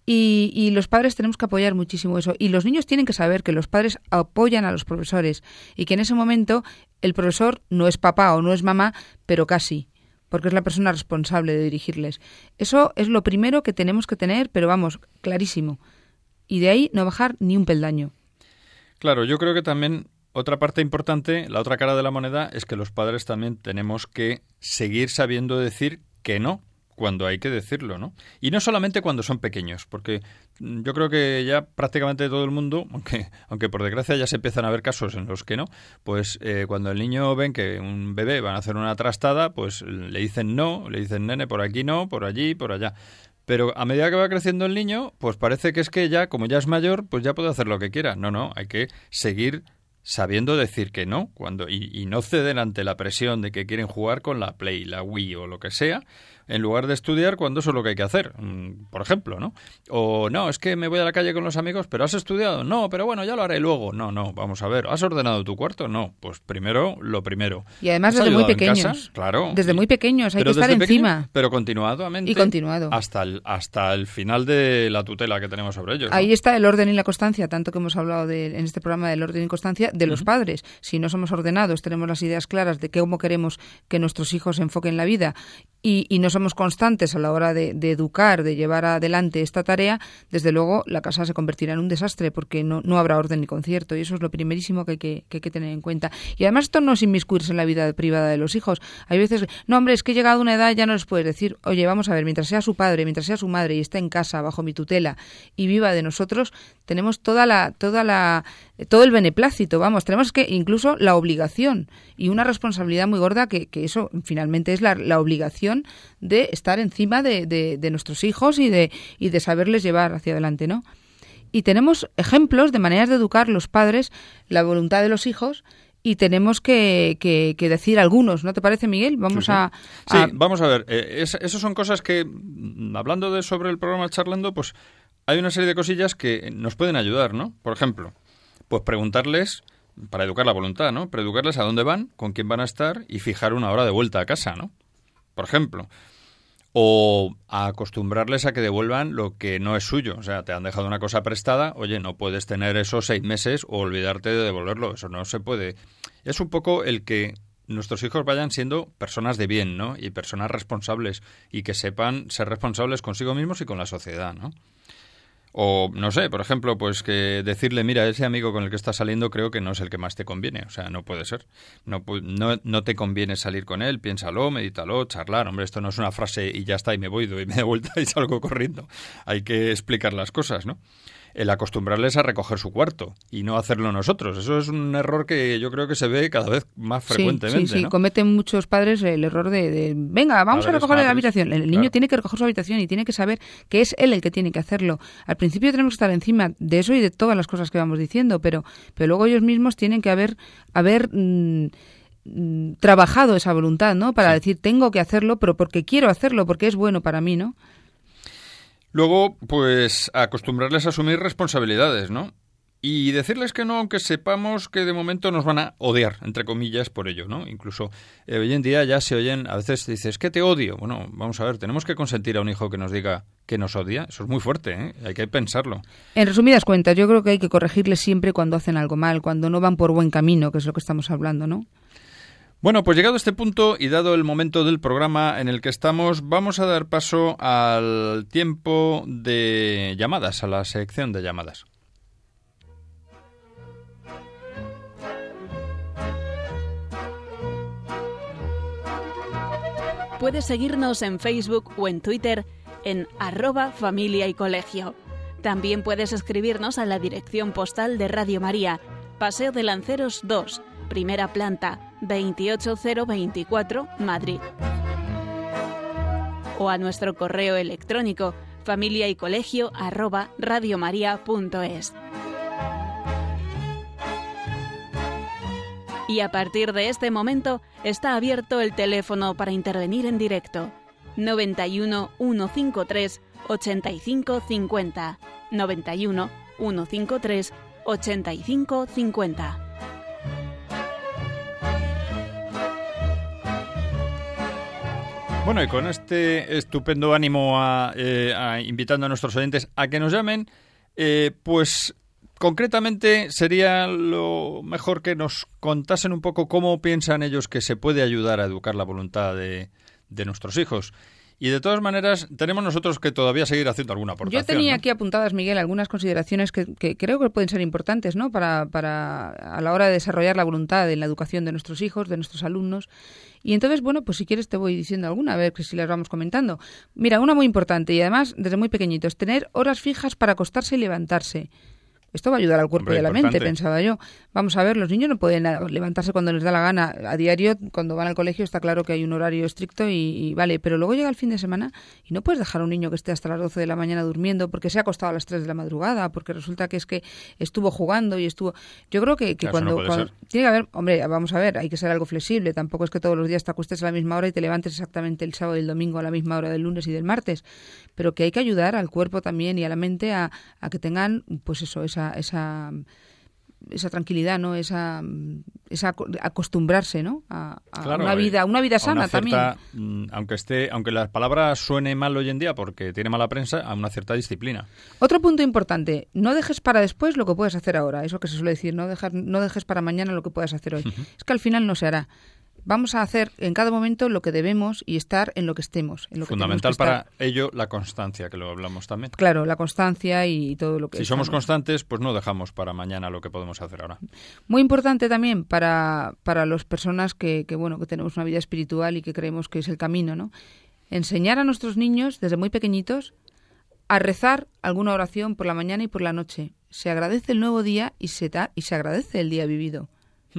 Y, y los padres tenemos que apoyar muchísimo eso. Y los niños tienen que saber que los padres apoyan a los profesores y que en ese momento el profesor no es papá o no es mamá, pero casi, porque es la persona responsable de dirigirles. Eso es lo primero que tenemos que tener, pero vamos, clarísimo. Y de ahí no bajar ni un peldaño. Claro, yo creo que también otra parte importante, la otra cara de la moneda, es que los padres también tenemos que seguir sabiendo decir que no cuando hay que decirlo, ¿no? Y no solamente cuando son pequeños, porque mm, yo creo que ya prácticamente todo el mundo, aunque, aunque por desgracia ya se empiezan a ver casos en los que no, pues eh, cuando el niño ven que un bebé van a hacer una trastada, pues le dicen no, le dicen nene, por aquí no, por allí, por allá. Pero a medida que va creciendo el niño, pues parece que es que ya, como ya es mayor, pues ya puede hacer lo que quiera. No, no, hay que seguir sabiendo decir que no cuando y, y no ceder ante la presión de que quieren jugar con la Play, la Wii o lo que sea, en lugar de estudiar cuando eso es lo que hay que hacer, mm, por ejemplo, ¿no? O no, es que me voy a la calle con los amigos, pero has estudiado, no, pero bueno, ya lo haré luego, no, no, vamos a ver, ¿has ordenado tu cuarto? No, pues primero lo primero. Y además ¿Has desde muy en pequeños. Claro. Desde muy pequeños, hay que estar desde pequeño, encima. pero continuadamente. Y continuado. Hasta el, hasta el final de la tutela que tenemos sobre ellos. ¿no? Ahí está el orden y la constancia, tanto que hemos hablado de, en este programa del orden y constancia de los padres. Si no somos ordenados, tenemos las ideas claras de cómo queremos que nuestros hijos enfoquen la vida y, y no somos constantes a la hora de, de educar, de llevar adelante esta tarea, desde luego la casa se convertirá en un desastre porque no, no habrá orden ni concierto y eso es lo primerísimo que hay que, que hay que tener en cuenta. Y además esto no es inmiscuirse en la vida privada de los hijos. Hay veces, no hombre, es que he llegado a una edad ya no les puedes decir, oye, vamos a ver, mientras sea su padre, mientras sea su madre y esté en casa bajo mi tutela y viva de nosotros, tenemos toda la, toda la, todo el beneplácito, vamos, tenemos que incluso la obligación y una responsabilidad muy gorda que, que eso finalmente es la, la obligación de estar encima de, de, de nuestros hijos y de, y de saberles llevar hacia adelante, ¿no? Y tenemos ejemplos de maneras de educar los padres la voluntad de los hijos y tenemos que, que, que decir algunos, ¿no te parece, Miguel? Vamos Sí, sí. a, Sí, vamos a ver. eh, es- esas son cosas que, mm, hablando de sobre el programa Charlando, pues hay una serie de cosillas que nos pueden ayudar, ¿no? Por ejemplo, pues preguntarles, para educar la voluntad, ¿no? Preeducarles a dónde van, con quién van a estar y fijar una hora de vuelta a casa, ¿no? Por ejemplo. O acostumbrarles a que devuelvan lo que no es suyo. O sea, te han dejado una cosa prestada, oye, no puedes tener eso seis meses o olvidarte de devolverlo. Eso no se puede. Es un poco el que nuestros hijos vayan siendo personas de bien, ¿no? Y personas responsables y que sepan ser responsables consigo mismos y con la sociedad, ¿no? O, no sé, por ejemplo, pues que decirle, mira, ese amigo con el que estás saliendo creo que no es el que más te conviene. O sea, no puede ser. No, no, no te conviene salir con él, piénsalo, medítalo, charlar. Hombre, esto no es una frase y ya está, y me voy, doy media vuelta y salgo corriendo. Hay que explicar las cosas, ¿no? El acostumbrarles a recoger su cuarto y no hacerlo nosotros. Eso es un error que yo creo que se ve cada vez más frecuentemente, sí, sí, ¿no? cometen muchos padres el error de, de, venga, vamos a, recoger la habitación. El niño claro. tiene que recoger su habitación y tiene que saber que es él el que tiene que hacerlo. Al principio tenemos que estar encima de eso y de todas las cosas que vamos diciendo, pero, pero luego ellos mismos tienen que haber, haber mm, trabajado esa voluntad, ¿no? Para decir, tengo que hacerlo, pero porque quiero hacerlo, porque es bueno para mí, ¿no? Luego, pues acostumbrarles a asumir responsabilidades, ¿no? Y decirles que no, aunque sepamos que de momento nos van a odiar, entre comillas, por ello, ¿no? Incluso eh, hoy en día ya se oyen, a veces dices, que te odio? Bueno, vamos a ver, tenemos que consentir a un hijo que nos diga que nos odia. Eso es muy fuerte, ¿eh? Hay que pensarlo. En resumidas cuentas, yo creo que hay que corregirles siempre cuando hacen algo mal, cuando no van por buen camino, que es lo que estamos hablando, ¿no? Bueno, pues llegado a este punto y dado el momento del programa en el que estamos, vamos a dar paso al tiempo de llamadas, a la sección de llamadas. Puedes seguirnos en Facebook o en Twitter en arroba familia y colegio. También puedes escribirnos a la dirección postal de Radio María, Paseo de Lanceros 2, primera planta, 28024, Madrid. O a nuestro correo electrónico familia y colegio arroba radiomaria.es. Y a partir de este momento está abierto el teléfono para intervenir en directo. 91 153 85 50. 91 153 85 Bueno, y con este estupendo ánimo a, eh, a invitando a nuestros oyentes a que nos llamen, eh, pues concretamente sería lo mejor que nos contasen un poco cómo piensan ellos que se puede ayudar a educar la voluntad de, de nuestros hijos. Y de todas maneras, tenemos nosotros que todavía seguir haciendo alguna aportación. Yo tenía ¿no? aquí apuntadas, Miguel, algunas consideraciones que, que creo que pueden ser importantes ¿no? para, para a la hora de desarrollar la voluntad en la educación de nuestros hijos, de nuestros alumnos. Y entonces, bueno, pues si quieres te voy diciendo alguna, a ver si las vamos comentando. Mira, una muy importante y además desde muy pequeñitos, tener horas fijas para acostarse y levantarse. Esto va a ayudar al cuerpo Hombre, y a la importante. mente, pensaba yo. Vamos a ver, los niños no pueden a- levantarse cuando les da la gana. A diario, cuando van al colegio, está claro que hay un horario estricto y, y vale, pero luego llega el fin de semana y no puedes dejar a un niño que esté hasta las 12 de la mañana durmiendo porque se ha acostado a las 3 de la madrugada, porque resulta que es que estuvo jugando y estuvo... Yo creo que, no cuando... tiene que haber, hombre, vamos a ver, hay que ser algo flexible. Tampoco es que todos los días te acuestes a la misma hora y te levantes exactamente el sábado y el domingo a la misma hora del lunes y del martes. Pero que hay que ayudar al cuerpo también y a la mente a, a que tengan, pues eso, esa, esa, esa tranquilidad, ¿no? Esa, esa aco- acostumbrarse, ¿no? A, a Claro, una vida, una vida sana una cierta, también. mm, Aunque esté, aunque la palabra suene mal hoy en día porque tiene mala prensa, a una cierta disciplina. Otro punto importante, no dejes para después lo que puedes hacer ahora. Eso que se suele decir, no, dejar, no dejes para mañana lo que puedas hacer hoy. Es que al final no se hará. Vamos a hacer en cada momento lo que debemos y estar en lo que estemos. En lo que Fundamental que estar. para ello la constancia, que lo hablamos también. Claro, la constancia y todo lo que Si somos constantes, pues no dejamos para mañana lo que podemos hacer ahora. Muy importante también para, para las personas que, que, bueno, que tenemos una vida espiritual y que creemos que es el camino, ¿no? Enseñar a nuestros niños desde muy pequeñitos a rezar alguna oración por la mañana y por la noche. Se agradece el nuevo día y se, da, y se agradece el día vivido.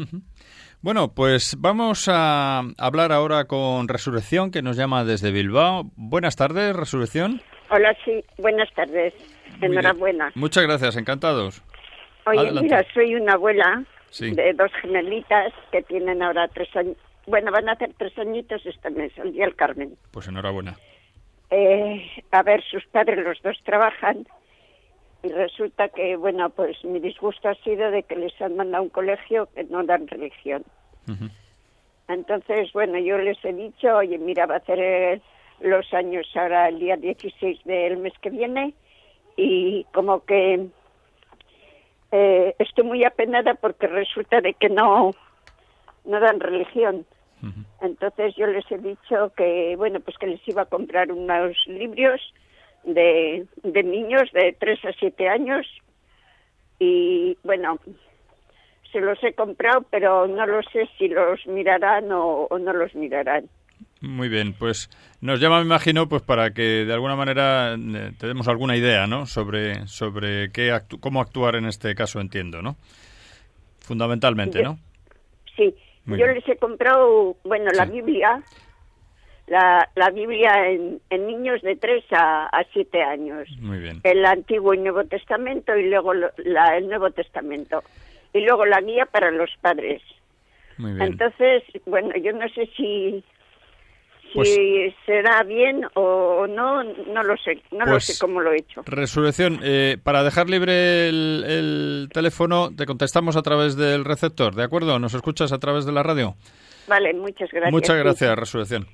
Bueno, pues vamos a hablar ahora con Resurrección, que nos llama desde Bilbao. Buenas tardes, Resurrección. Hola, sí, buenas tardes. Enhorabuena. Muchas gracias, encantados. Oye, Adelante. mira, soy una abuela Sí. de dos gemelitas que tienen ahora tres años. Bueno, van a hacer tres añitos este mes, el día del Carmen. Pues enhorabuena. Eh, a ver, sus padres los dos trabajan y resulta que, bueno, pues mi disgusto ha sido de que les han mandado a un colegio que no dan religión. Entonces, bueno, yo les he dicho, oye, mira, va a hacer eh, los años ahora el día 16 del mes que viene y como que eh, estoy muy apenada porque resulta de que no, no dan religión. Entonces yo les he dicho que, bueno, pues que les iba a comprar unos libros de, de niños de 3 a 7 años y, bueno, se los he comprado, pero no lo sé si los mirarán o, o no los mirarán. Muy bien, pues nos llama, me imagino, pues para que de alguna manera eh, te demos alguna idea, ¿no? Sobre, sobre qué actu- cómo actuar en este caso, entiendo, ¿no? Fundamentalmente, Yo- ¿no? Sí, Muy yo bien. les he comprado, bueno, la. Biblia, la, la Biblia en, en niños de 3 a, a 7 años. Muy bien. el Antiguo y Nuevo Testamento y luego lo- la- el Nuevo Testamento. Y luego la guía para los padres. Muy bien. Entonces, bueno, yo no sé si, si Pues- será bien o no, no lo sé, no lo Pues- sé cómo lo he hecho. Resurrección, eh, para dejar libre el, el teléfono, te contestamos a través del receptor, ¿de acuerdo? ¿Nos escuchas a través de la radio? Vale, muchas gracias. Muchas sí. gracias, Resurrección.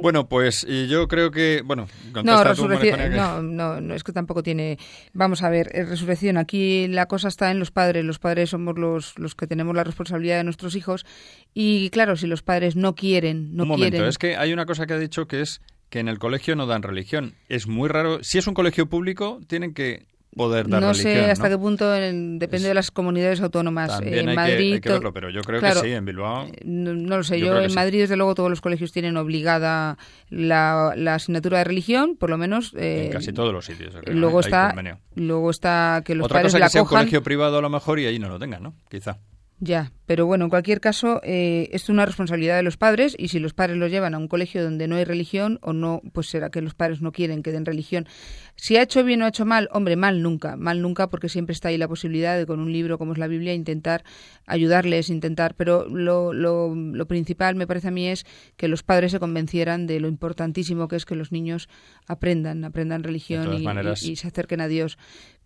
Bueno, pues yo creo que, bueno, No, tú, resurrección, que- no, no, no, es que tampoco tiene... Vamos a ver, eh, resurrección, aquí la cosa está en los padres. Los padres somos los, los que tenemos la responsabilidad de nuestros hijos y claro, si los padres no quieren, no Un momento, quieren... es que hay una cosa que ha dicho que es que en el colegio no dan religión. Es muy raro. Si es un colegio público, tienen que poder dar no religión. sé hasta ¿no? qué punto en- depende Es- de las comunidades autónomas. En hay, Madrid, que, hay que verlo, pero yo creo claro, que sí, en Bilbao. No, no lo sé, Yo en sí. Madrid desde luego todos los colegios tienen obligada la, la asignatura de religión, por lo menos. eh, en casi todos los sitios. creo, luego ¿eh? Hay está, luego está que los Otra padres cosa la que sea un colegio privado a lo mejor y ahí no lo tengan, ¿no? Quizá. Ya, pero bueno, en cualquier caso, eh, es una responsabilidad de los padres y si los padres los llevan a un colegio donde no hay religión o no, pues será que los padres no quieren que den religión. Si ha hecho bien o ha hecho mal, hombre, mal nunca, mal nunca porque siempre está ahí la posibilidad de con un libro como es la Biblia intentar ayudarles, intentar, pero lo, lo, lo principal me parece a mí es que los padres se convencieran de lo importantísimo que es que los niños aprendan, aprendan religión y, maneras- y- y se acerquen a Dios.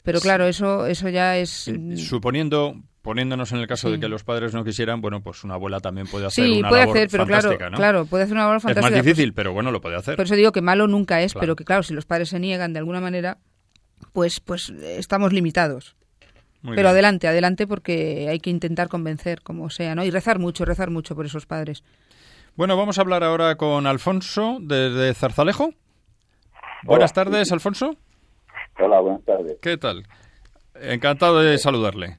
Pero claro, eso, eso ya es... Suponiendo, poniéndonos en el caso de que los padres no quisieran, bueno, pues una abuela también puede hacer Sí, una puede labor hacer, pero claro, fantástica, ¿no? claro, puede hacer una labor Es fantástica. más pues, difícil, pero bueno, lo puede hacer. Por eso digo que malo nunca es, Claro. pero que claro, si los padres se niegan de alguna manera, pues, pues eh, estamos limitados. Muy pero bien. adelante, adelante, porque hay que intentar convencer, como sea, ¿no? Y rezar mucho, rezar mucho por esos padres. Bueno, vamos a hablar ahora con Alfonso desde Zarzalejo. Buenas tardes, Alfonso. Hola, buenas tardes. ¿Qué tal? Encantado de saludarle.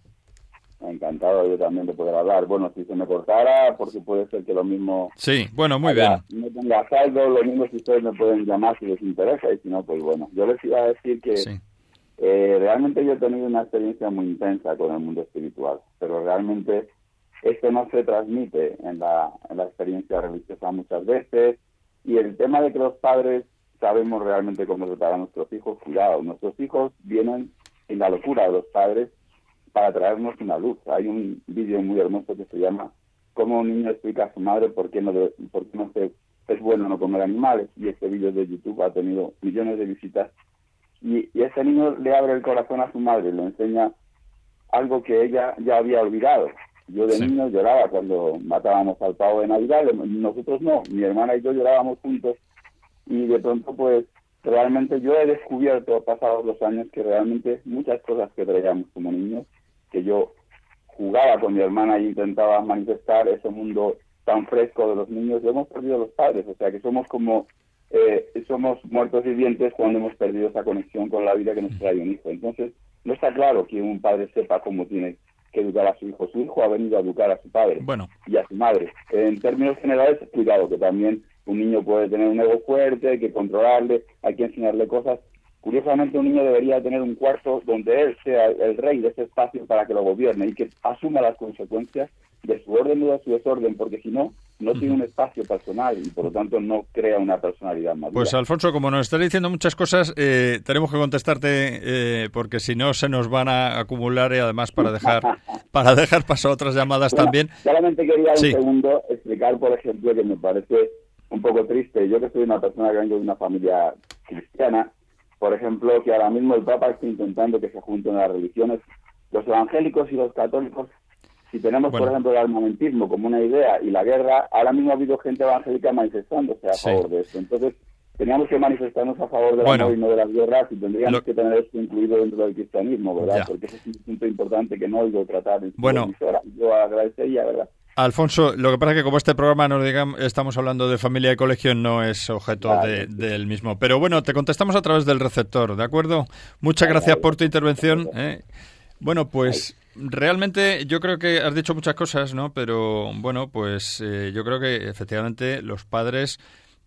Encantado yo también de poder hablar. Bueno, si se me cortara, porque puede ser que lo mismo... Sí, bueno, muy bien. No tenga saldo, lo mismo si ustedes me pueden llamar si les interesa y si no, pues bueno. Yo les iba a decir que Sí. eh, realmente yo he tenido una experiencia muy intensa con el mundo espiritual, pero realmente esto no se transmite en la, en la experiencia religiosa muchas veces y el tema de que los padres sabemos realmente cómo tratar a nuestros hijos, cuidado, nuestros hijos vienen en la locura de los padres para traernos una luz. Hay un vídeo muy hermoso que se llama Cómo un niño explica a su madre por qué no, debe- por qué no se, es bueno no comer animales y este vídeo de YouTube ha tenido millones de visitas y, y ese niño le abre el corazón a su madre, le enseña algo que ella ya había olvidado. Yo de Sí. niño lloraba cuando matábamos al pavo de Navidad, nosotros no, mi hermana y yo llorábamos juntos y de pronto pues realmente yo he descubierto pasados los años que realmente muchas cosas que traíamos como niños, que yo jugaba con mi hermana e intentaba manifestar ese mundo tan fresco de los niños, lo hemos perdido los padres, o sea que somos como eh, somos muertos vivientes cuando hemos perdido esa conexión con la vida que nos trae un hijo. Entonces, no está claro que un padre sepa cómo tiene que educar a su hijo. Su hijo ha venido a educar a su padre Bueno, y a su madre. En términos generales, cuidado, que también un niño puede tener un ego fuerte, hay que controlarle, hay que enseñarle cosas. Curiosamente, un niño debería tener un cuarto donde él sea el rey de ese espacio para que lo gobierne y que asuma las consecuencias de su orden o de su desorden, porque si no, no tiene un espacio personal y por lo tanto no crea una personalidad madura. pues Alfonso, como nos estás diciendo muchas cosas, eh, tenemos que contestarte eh, porque si no se nos van a acumular y además para dejar para dejar paso a otras llamadas Bueno, también. Solamente quería Sí. un segundo explicar, por ejemplo, que me parece un poco triste. Yo que soy una persona que vengo de una familia cristiana, por ejemplo, que ahora mismo el Papa está intentando que se junten las religiones, los evangélicos y los católicos. Si tenemos, Bueno. por ejemplo, el armamentismo como una idea y la guerra, ahora mismo ha habido gente evangélica manifestándose a Sí. favor de esto. Entonces, teníamos que manifestarnos a favor del Bueno. amor y no de las guerras y tendríamos Lo- que tener esto incluido dentro del cristianismo, ¿verdad? Ya. Porque ese es un punto importante que no oigo tratar en su Bueno. Yo agradecería, ¿verdad? Alfonso, lo que pasa es que como este programa nos digamos, estamos hablando de familia y colegio, no es objeto Vale. de- del mismo. Pero bueno, te contestamos a través del receptor, ¿de acuerdo? Muchas Vale, gracias vale. por tu intervención. ¿eh? Bueno, pues realmente yo creo que has dicho muchas cosas, ¿no? Pero bueno, pues eh, yo creo que efectivamente los padres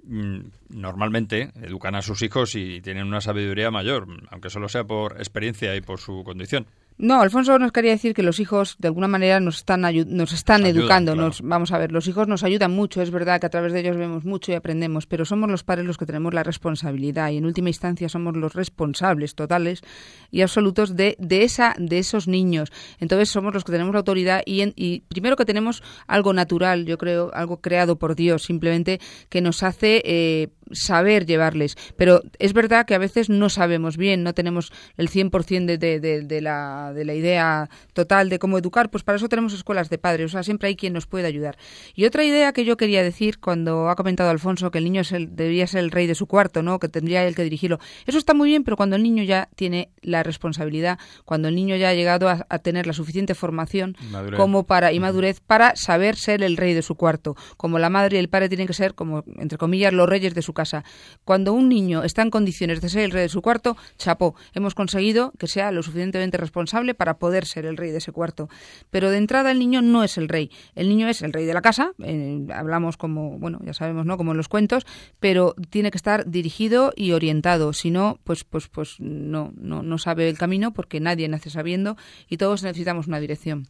mm, normalmente educan a sus hijos y tienen una sabiduría mayor, aunque solo sea por experiencia y por su condición. No, Alfonso nos quería decir que los hijos de alguna manera nos están nos están Ayudan, educando. claro. Nos, vamos a ver, los hijos nos ayudan mucho, es verdad que a través de ellos vemos mucho y aprendemos, pero somos los padres los que tenemos la responsabilidad y en última instancia somos los responsables totales y absolutos de, de esa de esos niños. Entonces somos los que tenemos la autoridad y, en- y primero que tenemos algo natural, yo creo, algo creado por Dios, simplemente que nos hace eh, saber llevarles. Pero es verdad que a veces no sabemos bien, no tenemos el 100% de, de, de, de la, de la idea total de cómo educar, pues para eso tenemos escuelas de padres, o sea, siempre hay quien nos puede ayudar. Y otra idea que yo quería decir cuando ha comentado Alfonso que el niño es el, debería ser el rey de su cuarto, ¿no? que tendría él que dirigirlo. Eso está muy bien, pero cuando el niño ya tiene la responsabilidad, cuando el niño ya ha llegado a, a tener la suficiente formación Madurez. como para y madurez para saber ser el rey de su cuarto, como la madre y el padre tienen que ser como entre comillas los reyes de su casa. Cuando un niño está en condiciones de ser el rey de su cuarto, chapó, hemos conseguido que sea lo suficientemente responsable para poder ser el rey de ese cuarto. Pero de entrada el niño no es el rey. El niño es el rey de la casa, eh, hablamos como, bueno, ya sabemos, ¿no? Como en los cuentos, pero tiene que estar dirigido y orientado. Si no, pues, pues, pues no, no, no sabe el camino porque nadie nace sabiendo y todos necesitamos una dirección.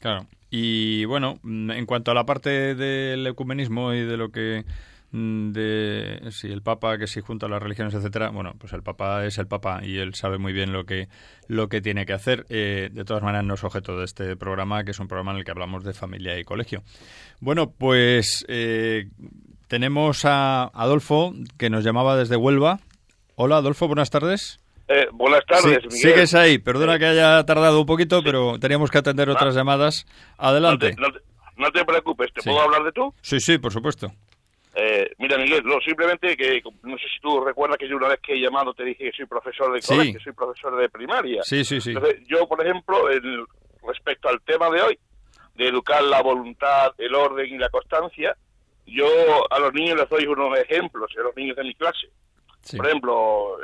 Claro. Y bueno, en cuanto a la parte del ecumenismo y de lo que de si el Papa que si junta las religiones etcétera bueno pues el Papa es el Papa y él sabe muy bien lo que lo que tiene que hacer eh, de todas maneras no es objeto de este programa que es un programa en el que hablamos de familia y colegio bueno pues eh, tenemos a Adolfo que nos llamaba desde Huelva hola Adolfo buenas tardes eh, buenas tardes, Miguel. Sigues ahí. Perdona que haya tardado un poquito, pero teníamos que atender otras ah. llamadas. Adelante. No te, preocupes, ¿te puedo hablar de tú? Sí, sí, por supuesto. Eh, mira, Miguel, no, simplemente que no sé si tú recuerdas que yo una vez que he llamado te dije que soy profesor de colegio, que soy profesor de primaria. Sí, sí, sí. Entonces, yo, por ejemplo, el, respecto al tema de hoy, de educar la voluntad, el orden y la constancia, yo a los niños les doy unos ejemplos, a los niños de mi clase. Por ejemplo,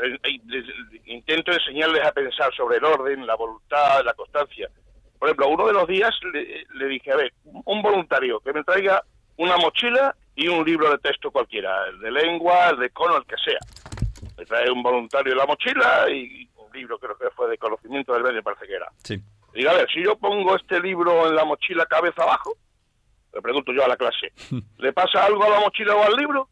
intento enseñarles a pensar sobre el orden, la voluntad, la constancia. Por ejemplo, uno de los días le, dije, a ver, un voluntario que me traiga una mochila y un libro de texto cualquiera, el de lengua, el de cono, el que sea. Me trae un voluntario la mochila y un libro creo que fue de conocimiento del medio, parece que era. Sí. Digo, a ver, si yo pongo este libro en la mochila cabeza abajo, le pregunto yo a la clase, ¿le pasa algo a la mochila o al libro?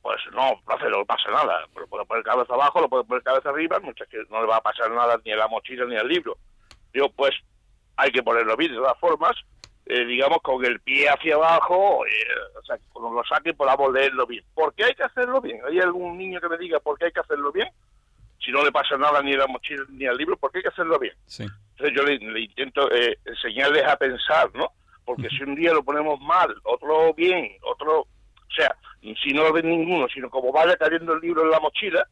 Pues no, profe, no pasa nada. Lo puede poner cabeza abajo, lo puede poner cabeza arriba, muchas que no le va a pasar nada ni a la mochila ni al libro. Yo, pues, hay que ponerlo bien de todas formas, eh, digamos, con el pie hacia abajo, eh, o sea, cuando lo saque podamos leerlo bien. ¿Por qué hay que hacerlo bien? ¿Hay algún niño que me diga por qué hay que hacerlo bien? Si no le pasa nada ni a la mochila ni al libro, ¿por qué hay que hacerlo bien? Entonces yo le, intento eh, enseñarles a pensar, ¿no? Porque si un día lo ponemos mal, otro bien, otro... O sea, si no lo ven ninguno, sino como vaya cayendo el libro en la mochila,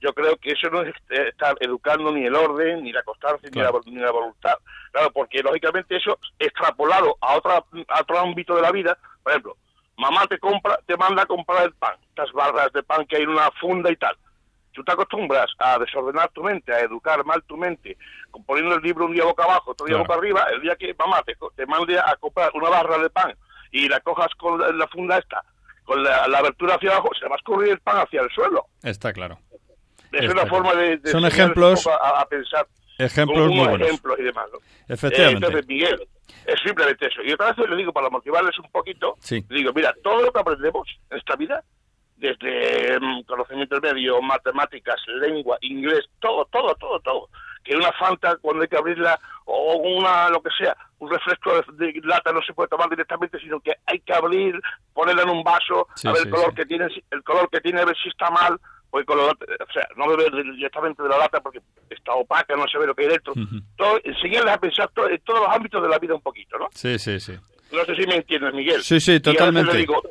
yo creo que eso no es estar educando ni el orden, ni la constancia, ni, la, ni, la, voluntad. Claro, porque lógicamente eso extrapolado a, otra, a otro ámbito de la vida, por ejemplo, mamá te compra, te manda a comprar el pan, estas barras de pan que hay en una funda y tal. Tú te acostumbras a desordenar tu mente, a educar mal tu mente, poniendo el libro un día boca abajo, otro día boca arriba, el día que mamá te, te mande a comprar una barra de pan y la cojas con la funda esta, con la, abertura hacia abajo, se va a escurrir el pan hacia el suelo. Está claro. Es una forma de, Son ejemplos a, pensar. Ejemplos muy buenos. ejemplos y demás. Efectivamente. entonces, Miguel, es simplemente eso. Y otra vez le digo, para motivarles un poquito, sí. le digo, mira, todo lo que aprendemos en esta vida, desde mm, conocimiento medio, matemáticas, lengua, inglés, todo, todo, todo, todo, que una Fanta cuando hay que abrirla o una lo que sea, un refresco de, lata no se puede tomar directamente, sino que hay que abrir, ponerla en un vaso, a ver el color que tiene, el color que tiene, a ver si está mal, o, color, o sea, no beber directamente de la lata porque está opaca, no se ve lo que hay dentro. todo, enseñarles a pensar en todos los ámbitos de la vida un poquito, ¿no? Sí, sí, sí. No sé si me entiendes, Miguel. Sí, sí, totalmente. Y digo,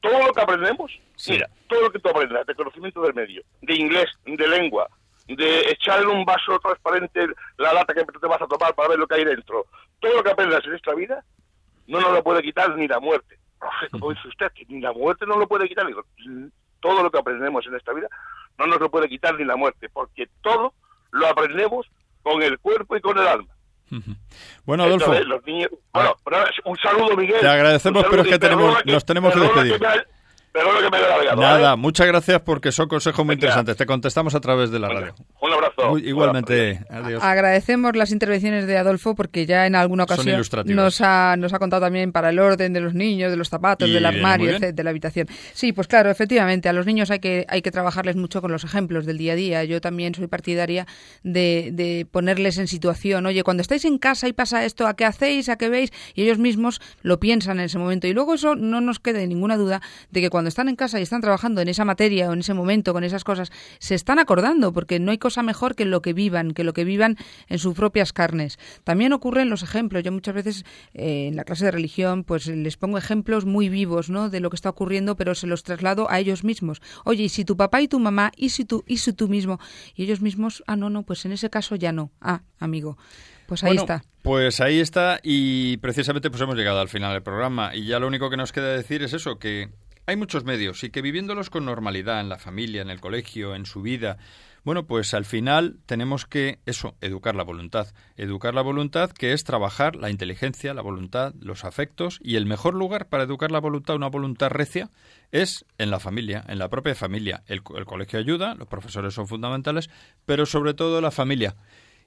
todo lo que aprendemos, mira, todo lo que tú aprendas de conocimiento del medio, de inglés, de lengua, de echar en un vaso transparente la lata que te vas a tomar para ver lo que hay dentro. Todo lo que aprendas en esta vida no nos lo puede quitar ni la muerte. Como dice usted, que ni la muerte no lo puede quitar. Digo, todo lo que aprendemos en esta vida no nos lo puede quitar ni la muerte, porque todo lo aprendemos con el cuerpo y con el alma. Bueno, Adolfo. bueno, un saludo, Miguel. Te agradecemos, pero es que tenemos, nos tenemos que despedir. Nada, muchas gracias porque son consejos muy interesantes. Te contestamos a través de la radio. Un abrazo. igualmente, adiós. Agradecemos las intervenciones de Adolfo porque ya en alguna ocasión nos ha, nos ha contado también para el orden de los niños, de los zapatos, del armario, de la habitación. Sí, pues claro, efectivamente, a los niños hay que, hay que trabajarles mucho con los ejemplos del día a día. Yo también soy partidaria de, de ponerles en situación. Oye, cuando estáis en casa y pasa esto, ¿a qué hacéis? ¿A qué veis? Y ellos mismos lo piensan en ese momento. Y luego eso no nos quede ninguna duda de que cuando cuando están en casa y están trabajando en esa materia o en ese momento con esas cosas, se están acordando, porque no hay cosa mejor que lo que vivan, que lo que vivan en sus propias carnes. También ocurren los ejemplos. Yo muchas veces eh, en la clase de religión, pues les pongo ejemplos muy vivos, ¿no? De lo que está ocurriendo, pero se los traslado a ellos mismos. Oye, y si tu papá y tu mamá, y si tú, y si tú mismo, y ellos mismos, ah, no, no, pues en ese caso ya no. Ah, amigo. Pues ahí está. Pues ahí está y precisamente pues hemos llegado al final del programa y ya lo único que nos queda decir es eso, que hay muchos medios y que viviéndolos con normalidad en la familia, en el colegio, en su vida, bueno, pues al final tenemos que, eso, educar la voluntad. Educar la voluntad que es trabajar la inteligencia, la voluntad, los afectos y el mejor lugar para educar la voluntad, una voluntad recia, es en la familia, en la propia familia. El, el colegio ayuda, los profesores son fundamentales, pero sobre todo la familia.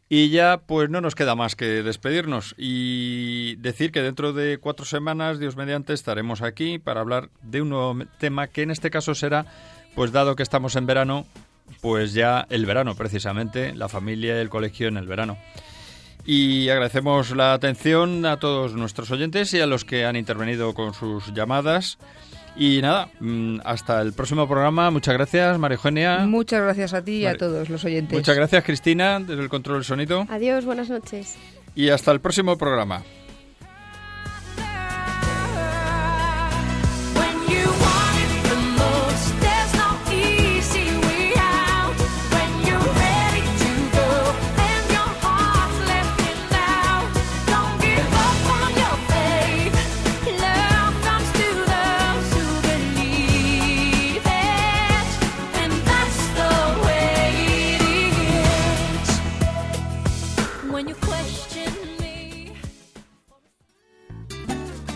Y ya pues no nos queda más que despedirnos y decir que dentro de cuatro semanas, Dios mediante, estaremos aquí para hablar de un nuevo tema que en este caso será, pues dado que estamos en verano, pues ya el verano precisamente, la familia y el colegio en el verano. Y agradecemos la atención a todos nuestros oyentes y a los que han intervenido con sus llamadas. Y nada, mm, hasta el próximo programa. Muchas gracias, María Eugenia. Muchas gracias a ti y a todos los oyentes. Muchas gracias, Cristina, desde el control del sonido. Adiós, buenas noches. Y hasta el próximo programa.